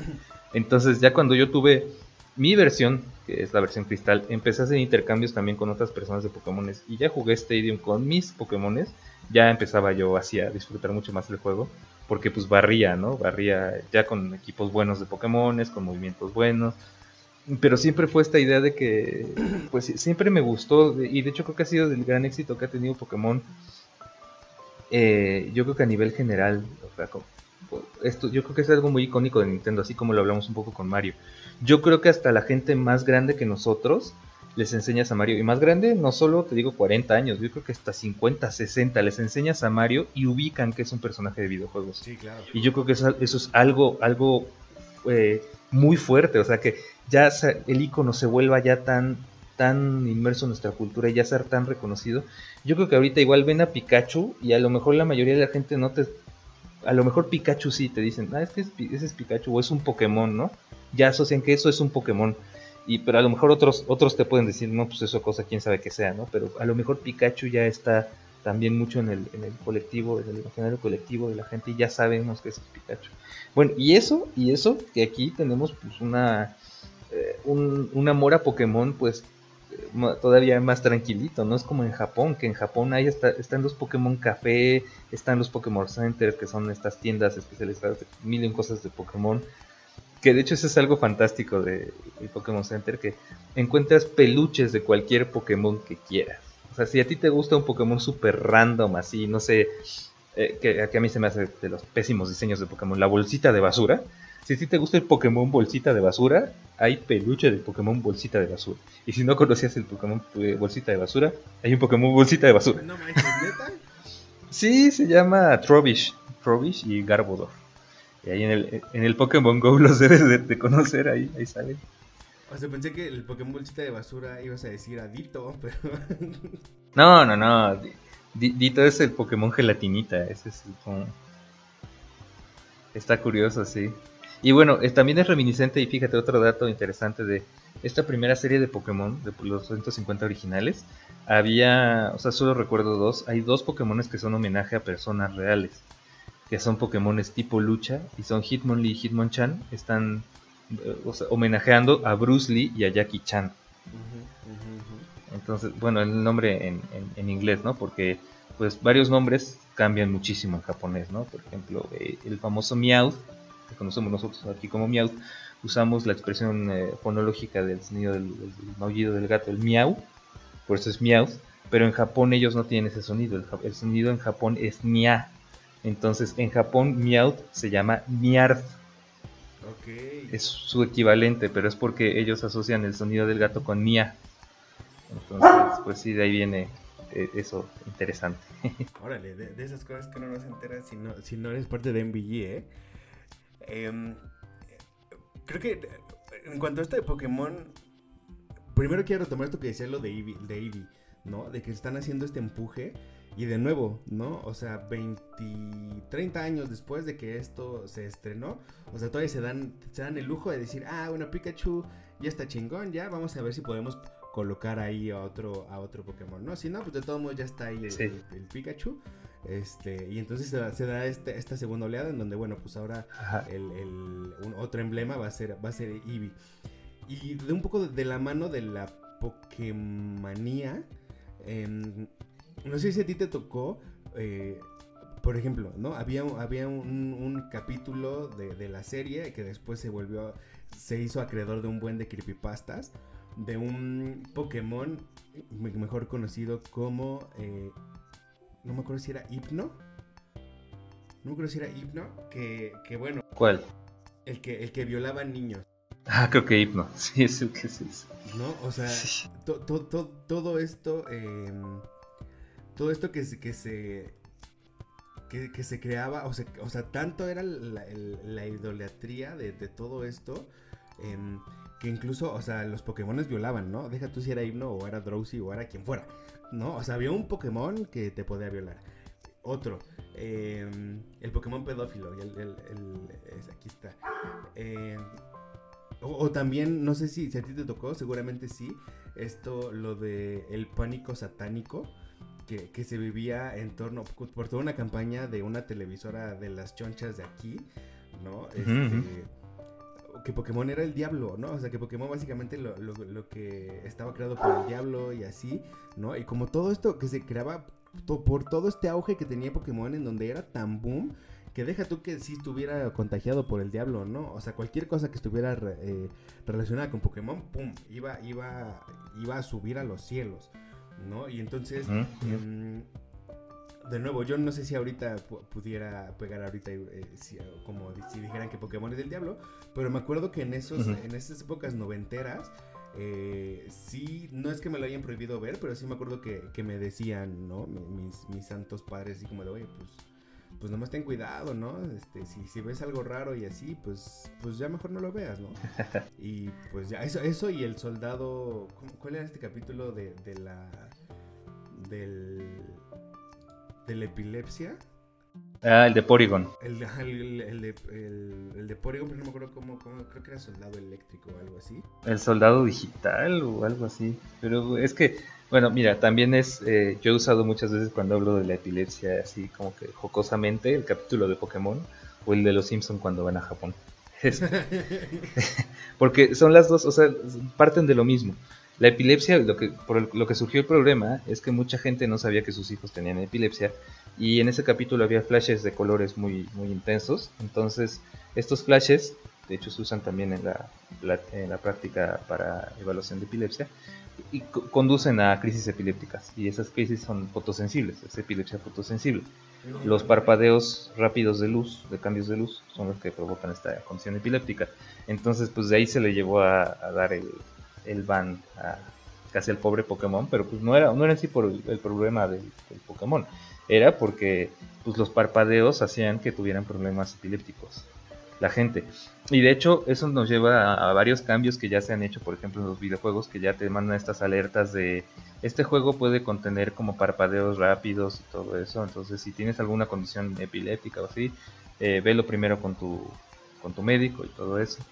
[laughs] Entonces ya cuando yo tuve mi versión, que es la versión cristal, empecé a hacer intercambios también con otras personas de Pokémones y ya jugué Stadium con mis Pokémones, ya empezaba yo así a disfrutar mucho más el juego, porque pues barría, ¿no? Barría ya con equipos buenos de Pokémones, con movimientos buenos, pero siempre fue esta idea de que, pues siempre me gustó, y de hecho creo que ha sido el gran éxito que ha tenido Pokémon, eh, yo creo que a nivel general, o sea, esto yo creo que es algo muy icónico de Nintendo, así como lo hablamos un poco con Mario. Yo creo que hasta la gente más grande que nosotros les enseñas a Mario. Y más grande, no solo te digo 40 años, yo creo que hasta 50, 60 les enseñas a Mario y ubican que es un personaje de videojuegos. Sí, claro. Y yo creo que eso, eso es algo, algo eh, muy fuerte, o sea que ya el icono se vuelva ya tan, tan inmerso en nuestra cultura y ya ser tan reconocido. Yo creo que ahorita igual ven a Pikachu y a lo mejor la mayoría de la gente no te... A lo mejor Pikachu sí te dicen, ah, es que es ese es Pikachu o es un Pokémon, ¿no? Ya asocian que eso es un Pokémon. Y pero a lo mejor otros otros te pueden decir, no, pues eso cosa quién sabe que sea, ¿no? Pero a lo mejor Pikachu ya está también mucho en el, en el colectivo, en el imaginario colectivo de la gente y ya sabemos que es Pikachu. Bueno, y eso, y eso, que aquí tenemos pues una eh, un, un amor a Pokémon pues eh, todavía más tranquilito, no es como en Japón, que en Japón ahí está, están los Pokémon Café, están los Pokémon Center, que son estas tiendas especializadas de mil y cosas de Pokémon, que de hecho eso es algo fantástico de, de Pokémon Center, que encuentras peluches de cualquier Pokémon que quieras. O sea, si a ti te gusta un Pokémon super random, así, no sé, eh, que, que a mí se me hace de los pésimos diseños de Pokémon, la bolsita de basura. Si a ti te gusta el Pokémon bolsita de basura, hay peluche de Pokémon bolsita de basura. Y si no conocías el Pokémon eh, bolsita de basura, hay un Pokémon bolsita de basura. No manches, neta. Sí, se llama Trovish, Trovish y Garbodor. Y ahí en el, en el Pokémon Go [laughs] los debes de, de conocer, ahí, ahí salen. O sea, pensé que el Pokémon bolsita de basura ibas a decir adito, [laughs] pero. No, no, no. Di- Di- Dito es el Pokémon gelatinita. Ese es el como- Está curioso, sí. Y bueno, eh, también es reminiscente, y fíjate otro dato interesante de esta primera serie de Pokémon, de los 150 originales, había, o sea, solo recuerdo dos, hay dos Pokémon que son homenaje a personas reales, que son Pokémon tipo lucha, y son Hitmonlee y Hitmonchan, están eh, homenajeando a Bruce Lee y a Jackie Chan. Entonces, bueno, el nombre en, en, inglés, ¿no? Porque pues varios nombres cambian muchísimo en japonés, ¿no? Por ejemplo, eh, el famoso Meowth, que conocemos nosotros aquí como Meowth, usamos la expresión eh, fonológica del sonido del, maullido del gato, el miau, por eso es Meowth, pero en Japón ellos no tienen ese sonido, el, sonido en Japón es mia. Entonces, en Japón Meowth se llama Miarth. Es su equivalente, pero es porque ellos asocian el sonido del gato con mia. Entonces, pues sí, de ahí viene eh, eso interesante. [laughs] Órale, de, esas cosas que uno no se entera si no, si no eres parte de MVG, ¿eh? Em, creo que en cuanto a esto de Pokémon, primero quiero retomar esto que decía lo de Eevee, de Eevee, ¿no? De que están haciendo este empuje. Y de nuevo, ¿no? O sea, 20, 30 años después de que esto se estrenó, o sea, todavía se dan, se dan el lujo de decir, ah, bueno, Pikachu ya está chingón, ya vamos a ver si podemos colocar ahí a otro, a otro Pokémon, ¿no? Si no, pues de todos modos ya está ahí el, Pikachu. Este, y entonces se da, este, esta segunda oleada en donde, bueno, pues ahora el, otro emblema va a ser, va a ser Eevee. Y de un poco de la mano de la Pokémonía, em, no sé si a ti te tocó, eh, por ejemplo, ¿no? Había, había un, capítulo de, de, la serie que después se volvió, se hizo acreedor de un buen de creepypastas de un Pokémon mejor conocido como... Eh, no me acuerdo si era Hypno. No me acuerdo si era Hypno. Que, que bueno. ¿Cuál? El que, el que violaba niños. Ah, creo que Hypno. [laughs] Sí, es el que sí. ¿No? O sea, todo esto... Em, todo esto que. Que se que, se creaba, o sea, o sea, tanto era la, idolatría de, todo esto, eh, que incluso, o sea, los Pokémon violaban, ¿no? Deja tú si era Himno o era Drowsy o era quien fuera, ¿no? O sea, había un Pokémon que te podía violar. Otro, em, el Pokémon pedófilo, el, aquí está. Em, o, también, no sé si, si a ti te tocó, seguramente sí, esto, lo de el pánico satánico. Que, que, se vivía en torno, por toda una campaña de una televisora de las chonchas de aquí, ¿no? Este, que Pokémon era el diablo, ¿no? O sea, que Pokémon básicamente lo, lo, que estaba creado por el diablo y así, ¿no? Y como todo esto que se creaba por todo este auge que tenía Pokémon en donde era tan boom, que deja tú que si estuviera contagiado por el diablo, ¿no? O sea, cualquier cosa que estuviera eh, relacionada con Pokémon, ¡pum! Iba, iba, iba a subir a los cielos, ¿no? Y entonces, de nuevo, yo no sé si ahorita pudiera pegar ahorita eh, como si dijeran que Pokémon es del diablo, pero me acuerdo que en esos, en esas épocas noventeras, eh, sí, no es que me lo hayan prohibido ver, pero sí me acuerdo que, me decían, ¿no? Mis, mis santos padres, así como de, oye, pues, pues nomás ten cuidado, ¿no? Este, si, si ves algo raro y así, pues, pues ya mejor no lo veas, ¿no? [laughs] y pues ya, eso, eso y el soldado, ¿cuál era este capítulo de, de la, del de la epilepsia. Ah, el de Porygon. El, de, el, de Porygon, pero no me acuerdo cómo, creo que era soldado eléctrico o algo así. El soldado digital o algo así. Pero es que, bueno, mira, también es, eh, yo he usado muchas veces cuando hablo de la epilepsia, así como que jocosamente, el capítulo de Pokémon o el de los Simpson cuando van a Japón. [laughs] [laughs] Porque son las dos, o sea, parten de lo mismo. La epilepsia, lo que, por lo que surgió el problema es que mucha gente no sabía que sus hijos tenían epilepsia y en ese capítulo había flashes de colores muy, muy intensos. Entonces, estos flashes, de hecho, se usan también en la, en la práctica para evaluación de epilepsia y conducen a crisis epilépticas y esas crisis son fotosensibles, es epilepsia fotosensible. Los parpadeos rápidos de luz, de cambios de luz, son los que provocan esta condición epiléptica. Entonces, pues de ahí se le llevó a dar el, el ban a casi al pobre Pokémon, pero pues no era, no era en sí por el, problema del, Pokémon, era porque pues los parpadeos hacían que tuvieran problemas epilépticos la gente. Y de hecho eso nos lleva a, varios cambios que ya se han hecho, por ejemplo en los videojuegos, que ya te mandan estas alertas de este juego puede contener como parpadeos rápidos y todo eso, entonces si tienes alguna condición epiléptica o así, eh, velo primero con tu con tu médico y todo eso.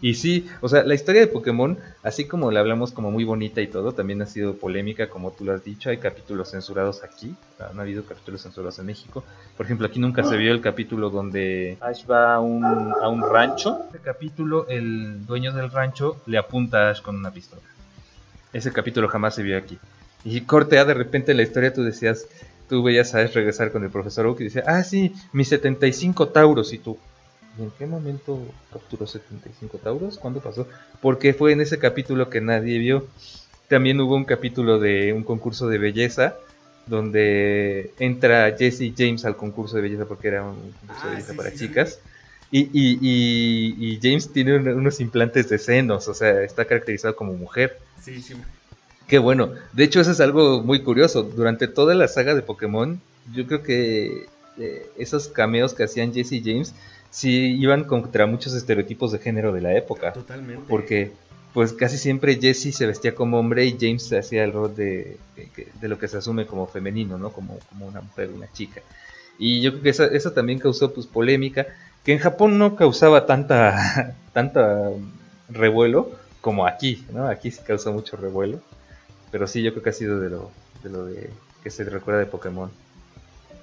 Y sí, o sea, la historia de Pokémon, así como la hablamos como muy bonita y todo, también ha sido polémica, como tú lo has dicho. Hay capítulos censurados aquí, han habido capítulos censurados en México. Por ejemplo, aquí nunca se vio el capítulo donde Ash va a un, a un rancho. Este capítulo, el dueño del rancho le apunta a Ash con una pistola. Ese capítulo jamás se vio aquí. Y cortea, de repente en la historia tú decías, tú veías a Ash regresar con el profesor Oak y decía, ah, sí, mis 75 Tauros. Y tú, en qué momento capturó 75 Tauros? ¿Cuándo pasó? Porque fue en ese capítulo que nadie vio. También hubo un capítulo de un concurso de belleza donde entra Jesse James al concurso de belleza porque era un concurso de ah, belleza para chicas. Y, y, James tiene unos implantes de senos, o sea, está caracterizado como mujer. Sí, sí. Qué bueno. De hecho, eso es algo muy curioso. Durante toda la saga de Pokémon, yo creo que eh, esos cameos que hacían Jesse James sí iban contra muchos estereotipos de género de la época. Totalmente. Porque pues casi siempre Jesse se vestía como hombre y James hacía el rol de, de, lo que se asume como femenino, ¿no? Como, como una mujer, una chica. Y yo creo que eso, también causó pues polémica, que en Japón no causaba tanta, [laughs] tanta revuelo como aquí, ¿no? Aquí sí causó mucho revuelo. Pero sí, yo creo que ha sido de lo, de lo de que se recuerda de Pokémon.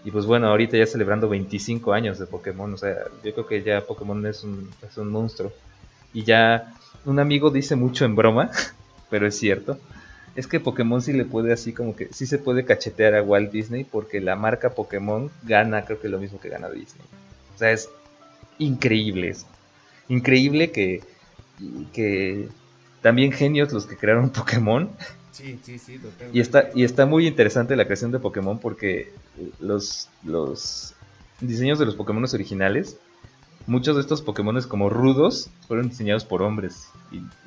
Y pues bueno, ahorita ya celebrando 25 años de Pokémon, o sea, yo creo que ya Pokémon es un, es un monstruo. Y ya un amigo dice mucho en broma, [laughs] pero es cierto, es que Pokémon sí le puede así como que, sí se puede cachetear a Walt Disney porque la marca Pokémon gana, creo que lo mismo que gana Disney. O sea, es increíble eso. Increíble que, que también genios los que crearon [laughs] Pokémon Y está, y está muy interesante la creación de Pokémon porque los, los diseños de los Pokémon originales, muchos de estos Pokémon como rudos fueron diseñados por hombres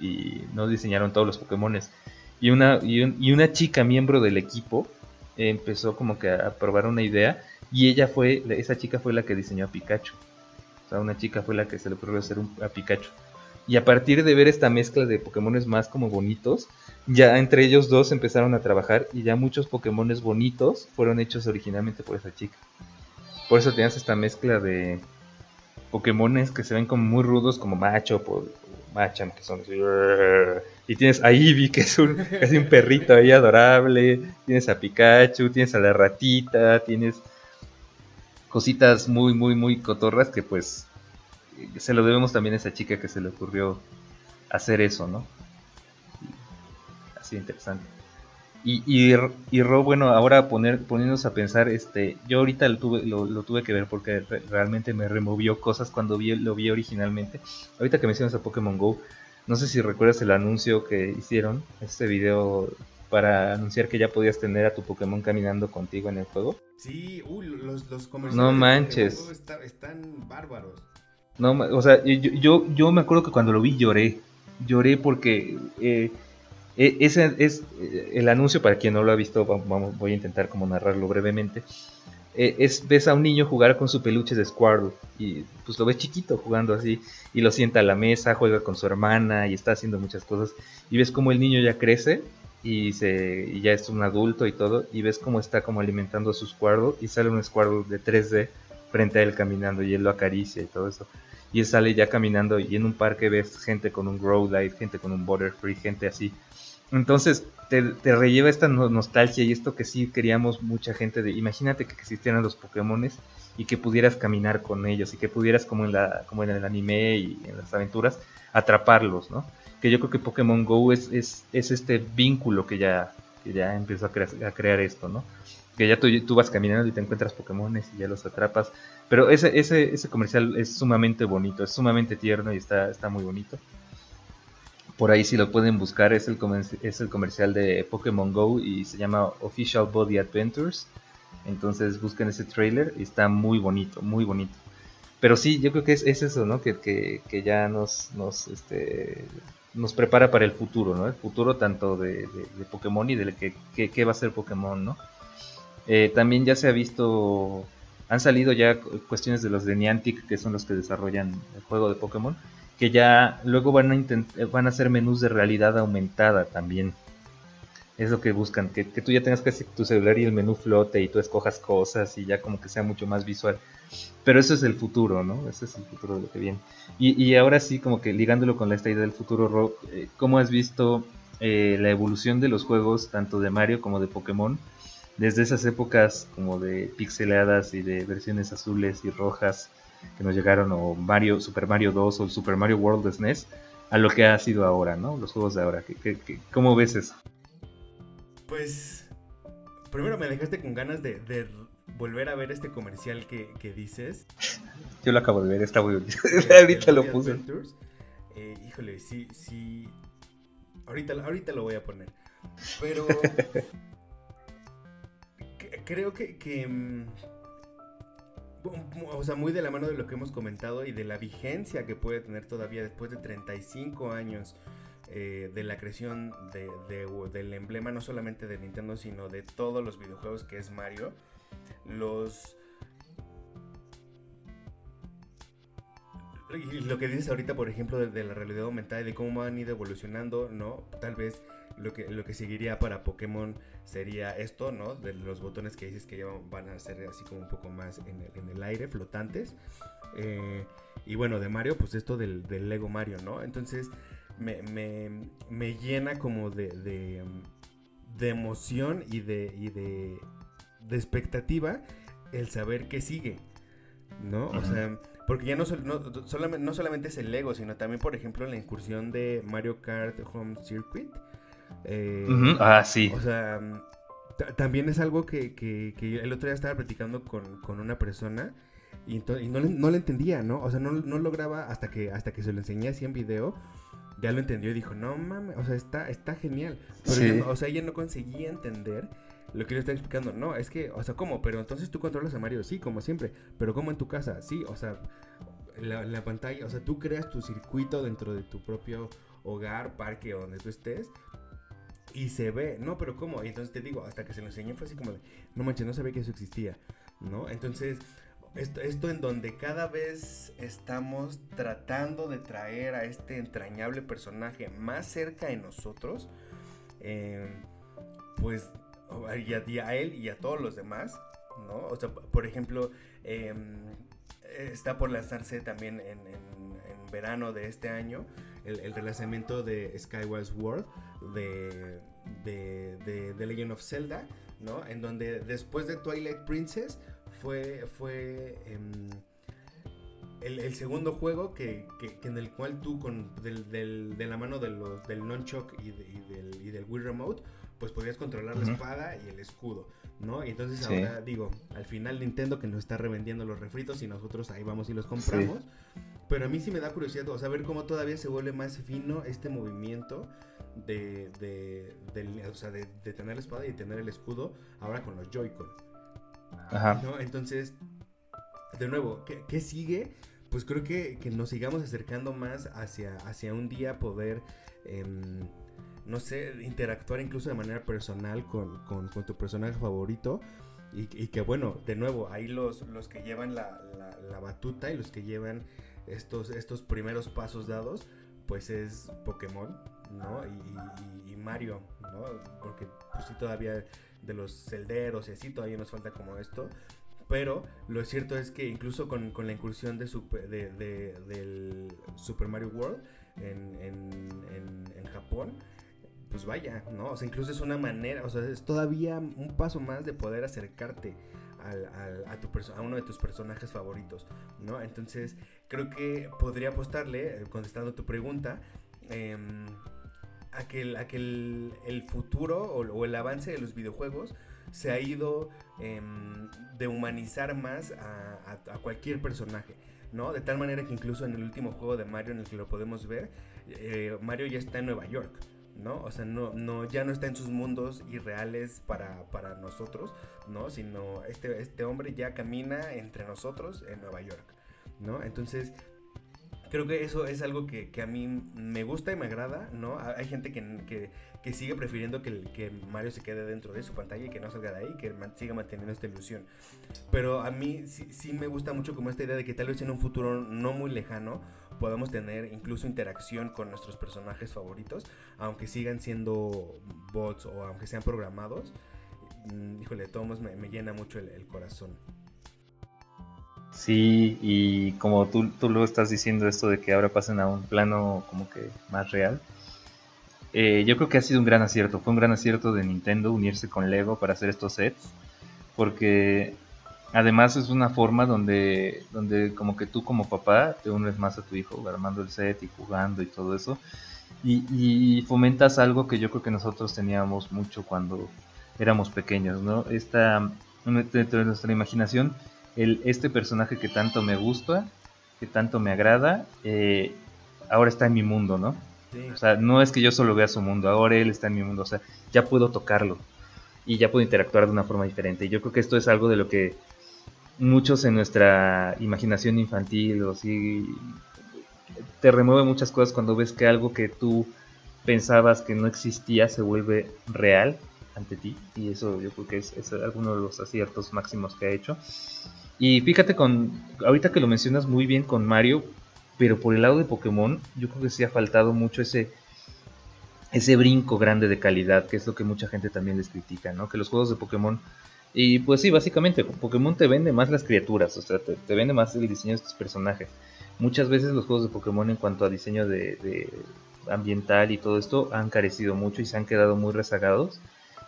y, no diseñaron todos los Pokémon. Y una, y, una chica miembro del equipo empezó como que a probar una idea y ella fue, esa chica fue la que diseñó a Pikachu. O sea, una chica fue la que se le ocurrió hacer un, a Pikachu. Y a partir de ver esta mezcla de Pokémon más como bonitos, ya entre ellos dos empezaron a trabajar y ya muchos Pokémones bonitos fueron hechos originalmente por esa chica. Por eso tenías esta mezcla de Pokémones que se ven como muy rudos, como Macho, por Machamp, que son. Y tienes a Eevee, que es un, [laughs] casi un perrito ahí adorable. Tienes a Pikachu, tienes a la ratita, tienes cositas muy, muy, muy cotorras que pues se lo debemos también a esa chica que se le ocurrió hacer eso, ¿no? Interesante. Y, y, Ro, bueno, ahora poner, poniéndonos a pensar, este, yo ahorita lo tuve, lo, tuve que ver porque realmente me removió cosas cuando vi, lo vi originalmente. Ahorita que mencionas a Pokémon Go, no sé si recuerdas el anuncio que hicieron, este video para anunciar que ya podías tener a tu Pokémon caminando contigo en el juego. Sí, los, comerciales no manches. están bárbaros. No, o sea, yo, yo, yo, me acuerdo que cuando lo vi lloré. Lloré porque eh, ese es eh, el anuncio, para quien no lo ha visto, voy a intentar como narrarlo brevemente. E, es, ves a un niño jugar con su peluche de Squirtle y pues lo ves chiquito jugando así y lo sienta a la mesa, juega con su hermana y está haciendo muchas cosas. Y ves como el niño ya crece y, se, y ya es un adulto y todo y ves cómo está como alimentando a su Squirtle y sale un Squirtle de 3D frente a él caminando y él lo acaricia y todo eso. Y él sale ya caminando y en un parque ves gente con un Growlite, gente con un Butterfree, gente así entonces te, te relleva esta nostalgia y esto que sí queríamos mucha gente de, imagínate que existieran los Pokémones y que pudieras caminar con ellos y que pudieras como en la como en el anime y en las aventuras atraparlos, ¿no? Que yo creo que Pokémon Go es, es, es este vínculo que ya, que ya empezó a, a crear esto, ¿no? Que ya tú, tú, vas caminando y te encuentras Pokémones y ya los atrapas. Pero ese, ese, ese comercial es sumamente bonito, es sumamente tierno y está, está muy bonito. Por ahí si lo pueden buscar es el, es el comercial de Pokémon Go y se llama Official Body Adventures. Entonces busquen ese trailer y está muy bonito, muy bonito. Pero sí, yo creo que es, eso, ¿no? Que, que, ya nos, nos, este, nos prepara para el futuro, ¿no? El futuro tanto de, Pokémon y de que, que, va a ser Pokémon, ¿no? Eh, también ya se ha visto, han salido ya cuestiones de los de Niantic, que son los que desarrollan el juego de Pokémon que ya luego van a, van a hacer menús de realidad aumentada también. es lo que buscan, que, tú ya tengas casi tu celular y el menú flote y tú escojas cosas y ya como que sea mucho más visual. Pero eso es el futuro, ¿no? Ese es el futuro de lo que viene. Y, ahora sí, como que ligándolo con esta idea del futuro, Rob, eh, ¿cómo has visto eh, la evolución de los juegos, tanto de Mario como de Pokémon? Desde esas épocas como de pixeladas y de versiones azules y rojas que nos llegaron, o Mario, Super Mario 2 o el Super Mario World de SNES, a lo que ha sido ahora, ¿no? Los juegos de ahora. cómo ves eso? Pues primero me dejaste con ganas de, volver a ver este comercial que, dices. Yo lo acabo de ver, está muy bonito. [laughs] [laughs] ahorita lo puse. Eh, híjole, sí, sí. Ahorita, ahorita lo voy a poner. Pero [laughs] creo que, mm, o sea, muy de la mano de lo que hemos comentado y de la vigencia que puede tener todavía después de 35 años eh, de la creación de, del emblema no solamente de Nintendo, sino de todos los videojuegos que es Mario. Los... Y lo que dices ahorita, por ejemplo, de, la realidad aumentada y de cómo han ido evolucionando, ¿no? Tal vez lo que, lo que seguiría para Pokémon sería esto, ¿no? De los botones que dices que ya van a ser así como un poco más en el, en el aire, flotantes. Eh, y bueno, de Mario, pues esto del, del Lego Mario, ¿no? Entonces, me, me, me llena como de, de, emoción y, de, y de, de, expectativa el saber que sigue, ¿no? O sea, porque ya no, no, solamente, no solamente es el Lego, sino también, por ejemplo, la incursión de Mario Kart Home Circuit. Eh, ah, sí. O sea, también es algo que, que, que, el otro día estaba platicando con, con una persona y, y no, no, le entendía, ¿no? O sea, no, no lograba hasta que, hasta que se lo enseñé así en video ya lo entendió y dijo, no mames, o sea, está, está genial. o sea, ella no conseguía entender lo que yo estaba explicando. No, es que, o sea, ¿cómo? Pero entonces tú controlas a Mario, sí, como siempre. Pero ¿cómo en tu casa? Sí, o sea, la, la pantalla, o sea, tú creas tu circuito dentro de tu propio hogar, parque o donde tú estés. Y se ve, no, pero ¿cómo? Y entonces te digo, hasta que se lo enseñé fue así como de, no manches, no sabía que eso existía, ¿no? Entonces, esto, en donde cada vez estamos tratando de traer a este entrañable personaje más cerca de nosotros, eh, pues y a, él y a todos los demás, ¿no? O sea, por ejemplo, em, está por lanzarse también en, verano de este año el, el relanzamiento de Skyward Sword de, de, de Legend of Zelda, ¿no? En donde después de Twilight Princess fue, fue em, el, segundo juego que, en el cual tú con de la mano de los, del nunchuck y, del, y del Wii Remote pues podías controlar la espada y el escudo, ¿no? Y entonces ahora digo, al final Nintendo que nos está revendiendo los refritos y nosotros ahí vamos y los compramos. Pero a mí sí me da curiosidad, o sea, ver cómo todavía se vuelve más fino este movimiento de, de, de tener la espada y tener el escudo ahora con los Joy-Con. Ajá. Entonces, de nuevo, ¿qué, sigue? Pues creo que, nos sigamos acercando más hacia, hacia un día poder, em, no sé, interactuar incluso de manera personal con, tu personaje favorito. Y, que bueno, de nuevo, ahí los, los que llevan la, batuta y los que llevan estos, estos primeros pasos dados, pues es Pokémon, ¿no? Y, Mario, ¿no? Porque pues sí todavía de los celderos y así, todavía nos falta como esto. Pero lo cierto es que incluso con, la incursión de, super, de, del Super Mario World en, en, Japón, pues vaya, ¿no? O sea, incluso es una manera, o sea, es todavía un paso más de poder acercarte a, tu a uno de tus personajes favoritos, ¿no? Entonces, creo que podría apostarle, eh, contestando tu pregunta, eh, a que, el, futuro o, el avance de los videojuegos se ha ido em, de humanizar más a, cualquier personaje, ¿no? De tal manera que incluso en el último juego de Mario en el que lo podemos ver, eh, Mario ya está en Nueva York, ¿no? O sea, no, no, ya no está en sus mundos irreales para, para nosotros, ¿no? Sino este, este hombre ya camina entre nosotros en Nueva York, ¿no? Entonces, creo que eso es algo que, a mí me gusta y me agrada, ¿no? Hay gente que, sigue prefiriendo que, que, Mario se quede dentro de su pantalla y que no salga de ahí, que siga manteniendo esta ilusión. Pero a mí sí, me gusta mucho como esta idea de que tal vez en un futuro no muy lejano podamos tener incluso interacción con nuestros personajes favoritos, aunque sigan siendo bots o aunque sean programados. Mm, híjole, de todos me, me llena mucho el, corazón. Sí, y como tú, tú lo estás diciendo esto de que ahora pasen a un plano como que más real, eh, yo creo que ha sido un gran acierto, fue un gran acierto de Nintendo unirse con Lego para hacer estos sets, porque además es una forma donde, donde como que tú como papá te unes más a tu hijo, armando el set y jugando y todo eso, y, fomentas algo que yo creo que nosotros teníamos mucho cuando éramos pequeños, ¿no? Esta, dentro de nuestra imaginación, el, este personaje que tanto me gusta, que tanto me agrada, eh, ahora está en mi mundo, ¿no? O sea, no es que yo solo vea su mundo, ahora él está en mi mundo, o sea, ya puedo tocarlo y ya puedo interactuar de una forma diferente. Y yo creo que esto es algo de lo que muchos en nuestra imaginación infantil o sí te remueve muchas cosas cuando ves que algo que tú pensabas que no existía se vuelve real ante ti y eso yo creo que es, alguno de los aciertos máximos que ha hecho. Y fíjate con ahorita que lo mencionas muy bien con Mario pero por el lado de Pokémon yo creo que sí ha faltado mucho ese ese brinco grande de calidad que es lo que mucha gente también les critica no que los juegos de Pokémon y pues sí, básicamente, Pokémon te vende más las criaturas, o sea, te, vende más el diseño de estos personajes. Muchas veces los juegos de Pokémon en cuanto a diseño de, ambiental y todo esto han carecido mucho y se han quedado muy rezagados,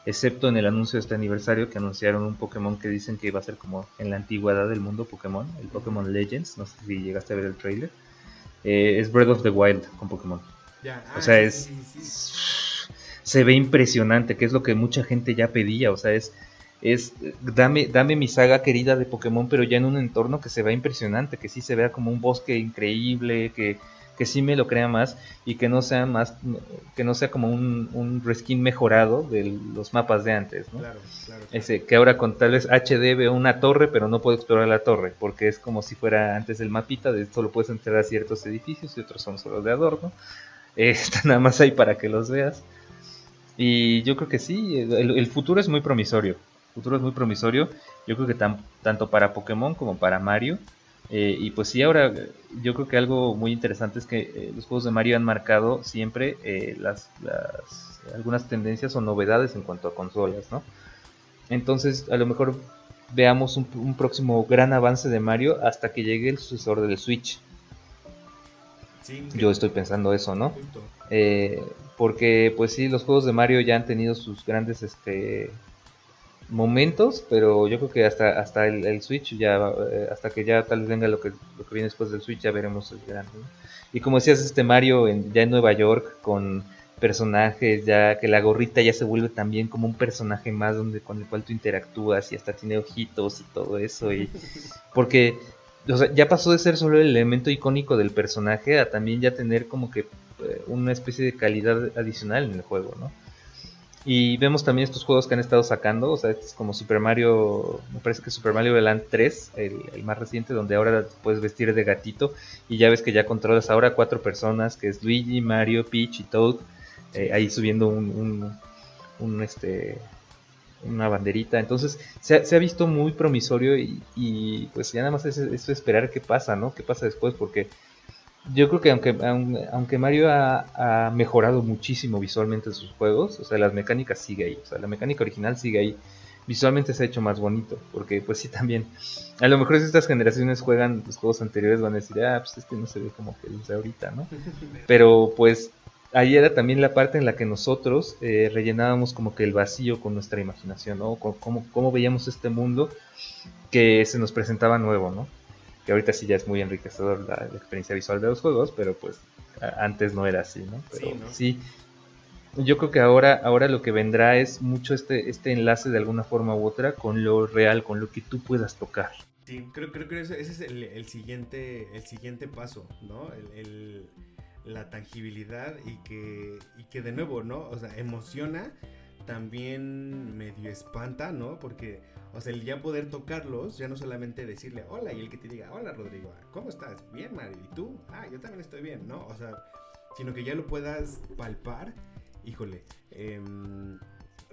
excepto en el anuncio de este aniversario que anunciaron un Pokémon que dicen que iba a ser como en la antigüedad del mundo Pokémon, el Pokémon Legends, no sé si llegaste a ver el trailer. Eh, es Breath of the Wild con Pokémon. o sea, es... Se ve impresionante, que es lo que mucha gente ya pedía, o sea, es es dame, dame mi saga querida de Pokémon, pero ya en un entorno que se vea impresionante, que sí se vea como un bosque increíble, que, que sí me lo crea más y que no sea más, que no sea como un, un reskin mejorado de los mapas de antes, Ese, que ahora con tal vez HD veo una torre, pero no puedo explorar la torre, porque es como si fuera antes el mapita, de solo puedes entrar a ciertos edificios y otros son solo de adorno. [laughs] Eh, nada más ahí para que los veas. Y yo creo que sí, el futuro es muy promisorio futuro es muy promisorio. Yo creo que tanto para Pokémon como para Mario. Eh, y pues sí, ahora yo creo que algo muy interesante es que eh, los juegos de Mario han marcado siempre eh, las, algunas tendencias o novedades en cuanto a consolas, ¿no? Entonces, a lo mejor veamos un, próximo gran avance de Mario hasta que llegue el sucesor del Switch. Yo estoy pensando eso, ¿no? porque pues sí, los juegos de Mario ya han tenido sus grandes este, momentos, pero yo creo que hasta hasta el, Switch ya eh, hasta que ya tal vez venga lo que lo que viene después del Switch ya veremos el grande. Y como decías este Mario en, ya en Nueva York con personajes ya que la gorrita ya se vuelve también como un personaje más donde con el cual tú interactúas y hasta tiene ojitos y todo eso y [laughs] porque ya pasó de ser solo el elemento icónico del personaje a también ya tener como que eh, una especie de calidad adicional en el juego, ¿no? Y vemos también estos juegos que han estado sacando, o sea, es como Super Mario, me parece que Super Mario Land 3, el, más reciente, donde ahora puedes vestir de gatito y ya ves que ya controlas ahora cuatro personas, que es Luigi, Mario, Peach y Toad, eh, ahí subiendo un, un, este, una banderita. Entonces se ha, visto muy promisorio y, pues ya nada más es, es esperar qué pasa, ¿no? ¿Qué pasa después? Porque yo creo que aunque, aunque Mario ha, mejorado muchísimo visualmente sus juegos, o sea, las mecánicas sigue ahí, o sea, la mecánica original sigue ahí, visualmente se ha hecho más bonito, porque pues sí también, a lo mejor si estas generaciones juegan los juegos anteriores van a decir, ah, pues este no se ve como que es ahorita, ¿no? [laughs] Pero pues ahí era también la parte en la que nosotros eh, rellenábamos como que el vacío con nuestra imaginación, ¿no? Cómo, cómo veíamos este mundo que se nos presentaba nuevo, ¿no? Que ahorita sí ya es muy enriquecedor la, experiencia visual de los juegos, pero pues antes no era así, ¿no? Pero sí, yo creo que ahora, ahora lo que vendrá es mucho este, este enlace de alguna forma u otra con lo real, con lo que tú puedas tocar. Sí, creo, creo que ese es el, siguiente, el siguiente paso, ¿no? El, la tangibilidad y que, y que de nuevo, ¿no? O sea, emociona, también medio espanta, ¿no? Porque o sea, el ya poder tocarlos, ya no solamente decirle hola y el que te diga, hola Rodrigo, ¿cómo estás? Bien, Mari, ¿y tú? Ah, yo también estoy bien, ¿no? O sea, sino que ya lo puedas palpar, híjole, em,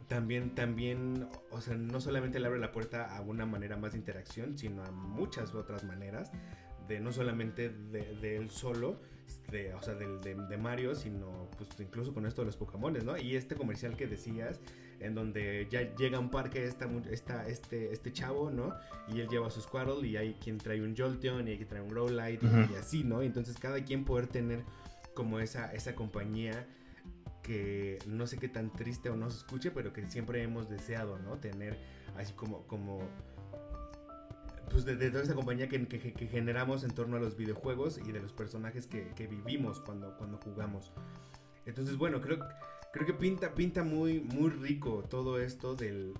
también, también, o sea, no solamente le abre la puerta a una manera más de interacción, sino a muchas otras maneras de no solamente de, él solo, de, o sea, de, Mario, sino pues incluso con esto de los Pokémon, ¿no? Y este comercial que decías, en donde ya llega a un parque esta, esta, este, este chavo, ¿no? Y él lleva su Squirtle y hay quien trae un Jolteon y hay quien trae un Growlite y así, ¿no? Entonces cada quien poder tener como esa, esa compañía que no sé qué tan triste o no se escuche, pero que siempre hemos deseado, ¿no? Tener así como, como pues de, toda esta compañía que, que, generamos en torno a los videojuegos y de los personajes que, que, vivimos cuando, cuando jugamos. Entonces, bueno, creo, creo que pinta, pinta muy, muy rico todo esto del,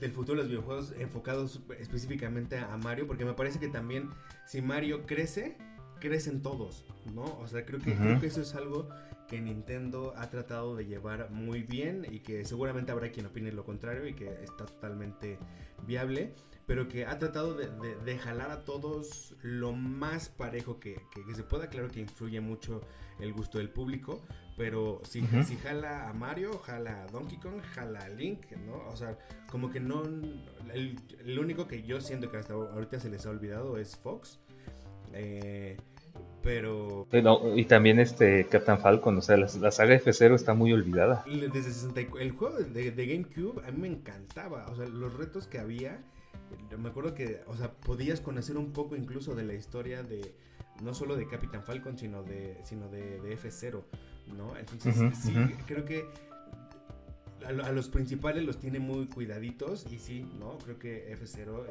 del futuro de los videojuegos enfocados específicamente a Mario, porque me parece que también si Mario crece, crecen todos, ¿no? O sea, creo que, creo que eso es algo que Nintendo ha tratado de llevar muy bien y que seguramente habrá quien opine lo contrario y que está totalmente viable, pero que ha tratado de, jalar a todos lo más parejo que, se pueda. Claro que influye mucho el gusto del público, pero si, si jala a Mario, jala a Donkey Kong, jala a Link, ¿no? O sea, como que no... El, único que yo siento que hasta ahorita se les ha olvidado es Fox. Eh, pero... y también este Captain Falcon, o sea, la, saga F0 está muy olvidada. Desde 60, el juego de, GameCube a mí me encantaba, o sea, los retos que había, me acuerdo que, o sea, podías conocer un poco incluso de la historia de, no solo de Captain Falcon, sino de, sino de, F0, ¿no? Entonces, sí, creo que a, los principales los tiene muy cuidaditos y sí, ¿no? Creo que F0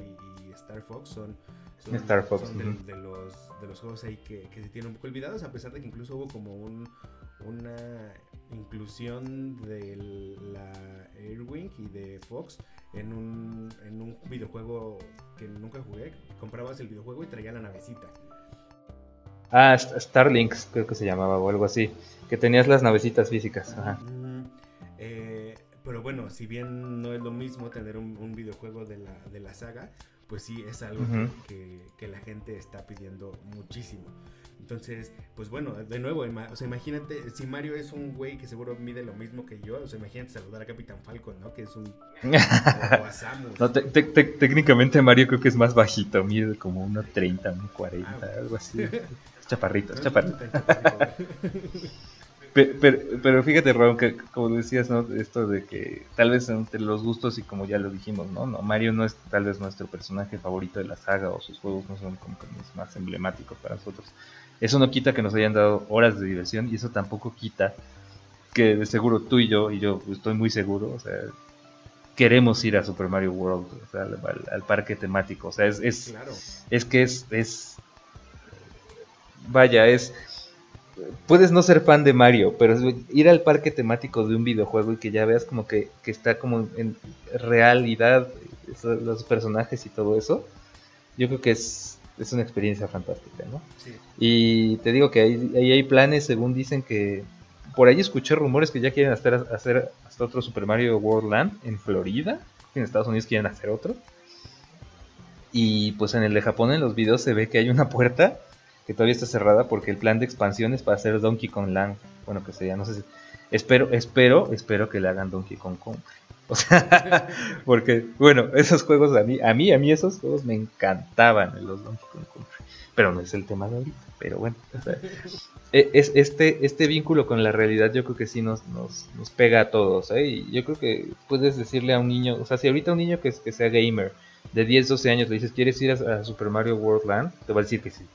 y Star Fox son Star Fox. de, los, de los juegos ahí que, se tienen un poco olvidados, a pesar de que incluso hubo como un, una inclusión de la Airwing y de Fox en un, en un videojuego que nunca jugué. Comprabas el videojuego y traía la navecita. Ah, Starlinks creo que se llamaba o algo así. Que tenías las navecitas físicas. Mm, eh, pero bueno, si bien no es lo mismo tener un, un videojuego de la, de la saga, pues sí es algo que, la gente está pidiendo muchísimo. Entonces, pues bueno, de nuevo, o sea, imagínate, si Mario es un güey que seguro mide lo mismo que yo, o sea, imagínate saludar a Capitán Falcon, ¿no? Que es un... [laughs] no, técnicamente Mario creo que es más bajito, mide como 1.30, 1.40, ah, algo así. [laughs] Es chaparrito, es chaparrito. [laughs] Pero, fíjate, Ron, que como decías, ¿no? Esto de que tal vez entre los gustos y como ya lo dijimos, ¿no? no Mario no es tal vez nuestro personaje favorito de la saga o sus juegos no son como los más emblemáticos para nosotros. Eso no quita que nos hayan dado horas de diversión y eso tampoco quita que de seguro tú y yo, y yo estoy muy seguro, o sea, queremos ir a Super Mario World, o sea, al, parque temático. O sea, es, es, es que es, es, vaya, es puedes no ser fan de Mario, pero ir al parque temático de un videojuego y que ya veas como que, está como en realidad los personajes y todo eso, yo creo que es, es una experiencia fantástica, ¿no? Y te digo que ahí, hay planes, según dicen que... Por ahí escuché rumores que ya quieren hacer, hacer hasta otro Super Mario World Land en Florida. En Estados Unidos quieren hacer otro. Y pues en el de Japón en los videos se ve que hay una puerta que todavía está cerrada porque el plan de expansión es para hacer Donkey Kong Land. Bueno, que sería, no sé si. Espero, espero, espero que le hagan Donkey Kong Kong. [laughs] O sea, porque, bueno, esos juegos a mí, a mí, a mí esos juegos me encantaban, los Donkey Kong Country. Pero no es el tema de ahorita. Pero bueno, e, es, este, este vínculo con la realidad yo creo que sí nos, nos, nos pega a todos. ¿eh? Y yo creo que puedes decirle a un niño, o sea, si ahorita un niño que, que sea gamer de 10, 12 años le dices, ¿quieres ir a, a Super Mario World Land? Te va a decir que sí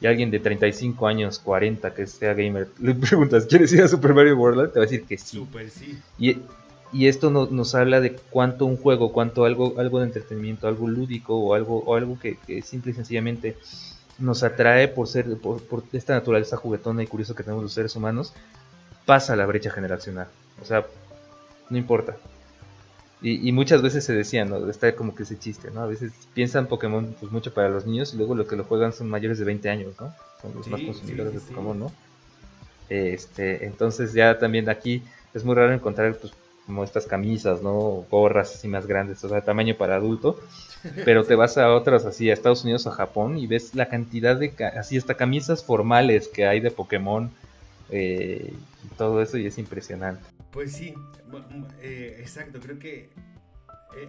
y alguien de 35 años, 40 que sea gamer, le preguntas, ¿quieres ir a Super Mario World? Te va a decir que sí. Super sí. Y, y esto nos habla de cuánto un juego, cuánto algo, algo de entretenimiento, algo lúdico o algo, o algo que, que simple y sencillamente nos atrae por ser, por, por, esta naturaleza juguetona y curiosa que tenemos los seres humanos, pasa la brecha generacional. O sea, no importa. Y, muchas veces se decía, ¿no? Está como que ese chiste, ¿no? A veces piensan Pokémon pues mucho para los niños y luego lo que lo juegan son mayores de 20 años, ¿no? Son los más consumidores de Pokémon, ¿no? Este, entonces ya también aquí es muy raro encontrar pues como estas camisas, ¿no? Gorras así más grandes, o sea, tamaño para adulto. Pero te vas a otras así, a Estados Unidos o Japón y ves la cantidad de, así hasta camisas formales que hay de Pokémon eh, y todo eso y es impresionante. Pues sí, eh, exacto, creo que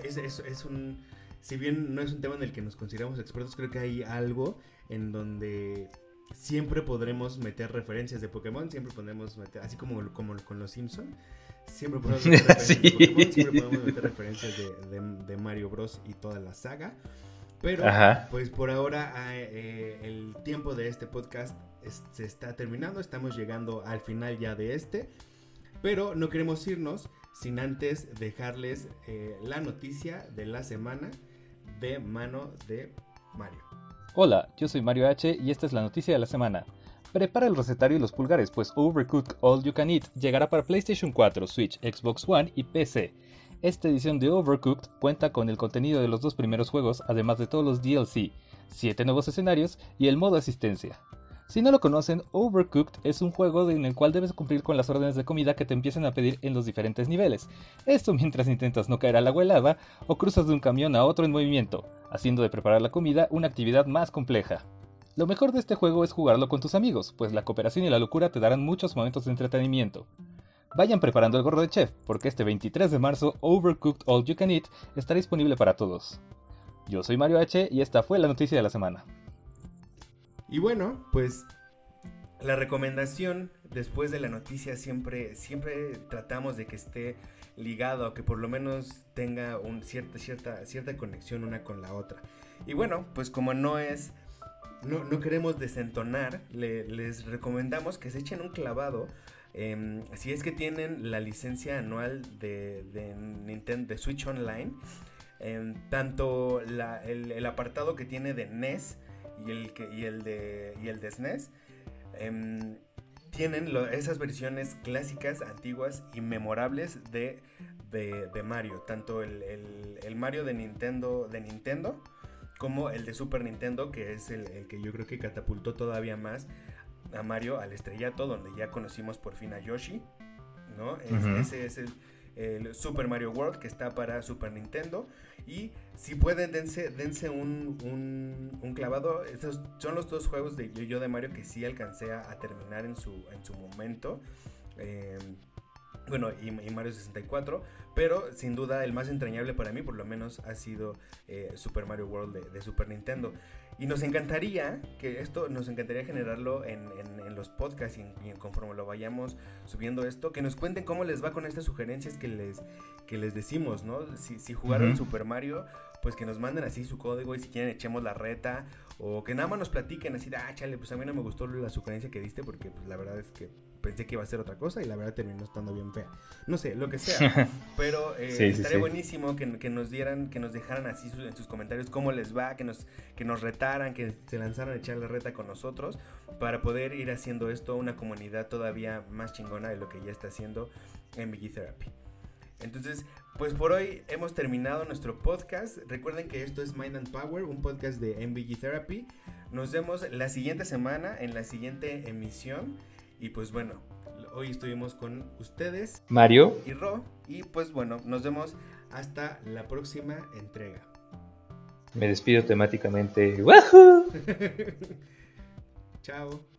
es, es, un... si bien no es un tema en el que nos consideramos expertos, creo que hay algo en donde siempre podremos meter referencias de Pokémon, siempre podemos meter, así como, como con los Simpson, siempre podemos meter [laughs] referencias de Pokémon, siempre podemos meter referencias de, Mario Bros. y toda la saga. Pero, pues por ahora, eh, el tiempo de este podcast se está terminando, estamos llegando al final ya de este, pero no queremos irnos sin antes dejarles eh, la noticia de la semana de mano de Mario. Hola, yo soy Mario H y esta es la noticia de la semana. Prepara el recetario y los pulgares, pues Overcooked All You Can Eat llegará para PlayStation 4, Switch, Xbox One y PC. Esta edición de Overcooked cuenta con el contenido de los dos primeros juegos, además de todos los DLC, 7 nuevos escenarios y el modo asistencia. Si no lo conocen, Overcooked es un juego en el cual debes cumplir con las órdenes de comida que te empiezan a pedir en los diferentes niveles. Esto mientras intentas no caer a la helada o cruzas de un camión a otro en movimiento, haciendo de preparar la comida una actividad más compleja. Lo mejor de este juego es jugarlo con tus amigos, pues la cooperación y la locura te darán muchos momentos de entretenimiento. Vayan preparando el gorro de chef, porque este 23 de marzo Overcooked All You Can Eat estará disponible para todos. Yo soy Mario H y esta fue la noticia de la semana. Y bueno, pues la recomendación después de la noticia siempre, siempre tratamos de que esté ligado o que por lo menos tenga un cierta, cierta, cierta conexión una con la otra. Y bueno, pues como no es, no, queremos desentonar, les recomendamos que se echen un clavado. Em, si es que tienen la licencia anual de, de Nintendo de Switch Online, em, tanto el apartado que tiene de NES, y el, que, y el, de, y el de SNES e em, tienen esas versiones clásicas, antiguas y memorables de, de, Mario. Tanto el, el, Mario de Nintendo, de Nintendo como el de Super Nintendo, que es el, que yo creo que catapultó todavía más a Mario al estrellato, donde ya conocimos por fin a Yoshi. ¿no? Ese es el, el Super Mario World que está para Super Nintendo. Y si pueden, dense, dense un, un, clavado. Estos son los dos juegos de yo, de Mario que sí alcancé a, terminar en su, en su momento. Em, bueno, y, Mario 64, pero sin duda el más entrañable para mí, por lo menos, ha sido eh, Super Mario World de, Super Nintendo. Y nos encantaría que esto, nos encantaría generarlo en, los podcasts y, conforme lo vayamos subiendo esto, que nos cuenten cómo les va con estas sugerencias que les, que les decimos, ¿no? Si, si jugaron Super Mario, pues que nos manden así su código y si quieren echemos la reta o que nada más nos platiquen así de, ah, chale, pues a mí no me gustó la sugerencia que diste porque pues la verdad es que pensé que iba a ser otra cosa y la verdad terminó estando bien fea. No sé, lo que sea. [laughs] Pero eh, estaría buenísimo que, nos dieran, que nos dejaran así en sus comentarios cómo les va, que nos, que nos retaran, que se lanzaran a echar la reta con nosotros para poder ir haciendo esto una comunidad todavía más chingona de lo que ya está haciendo en Biggie Therapy. Entonces, pues por hoy hemos terminado nuestro podcast. Recuerden que esto es Mind and Power, un podcast de MBG Therapy. Nos vemos la siguiente semana en la siguiente emisión. Y pues bueno, hoy estuvimos con ustedes, Mario y Ro. Y pues bueno, nos vemos hasta la próxima entrega. Me despido temáticamente. ¡Wahoo! [laughs] Chao.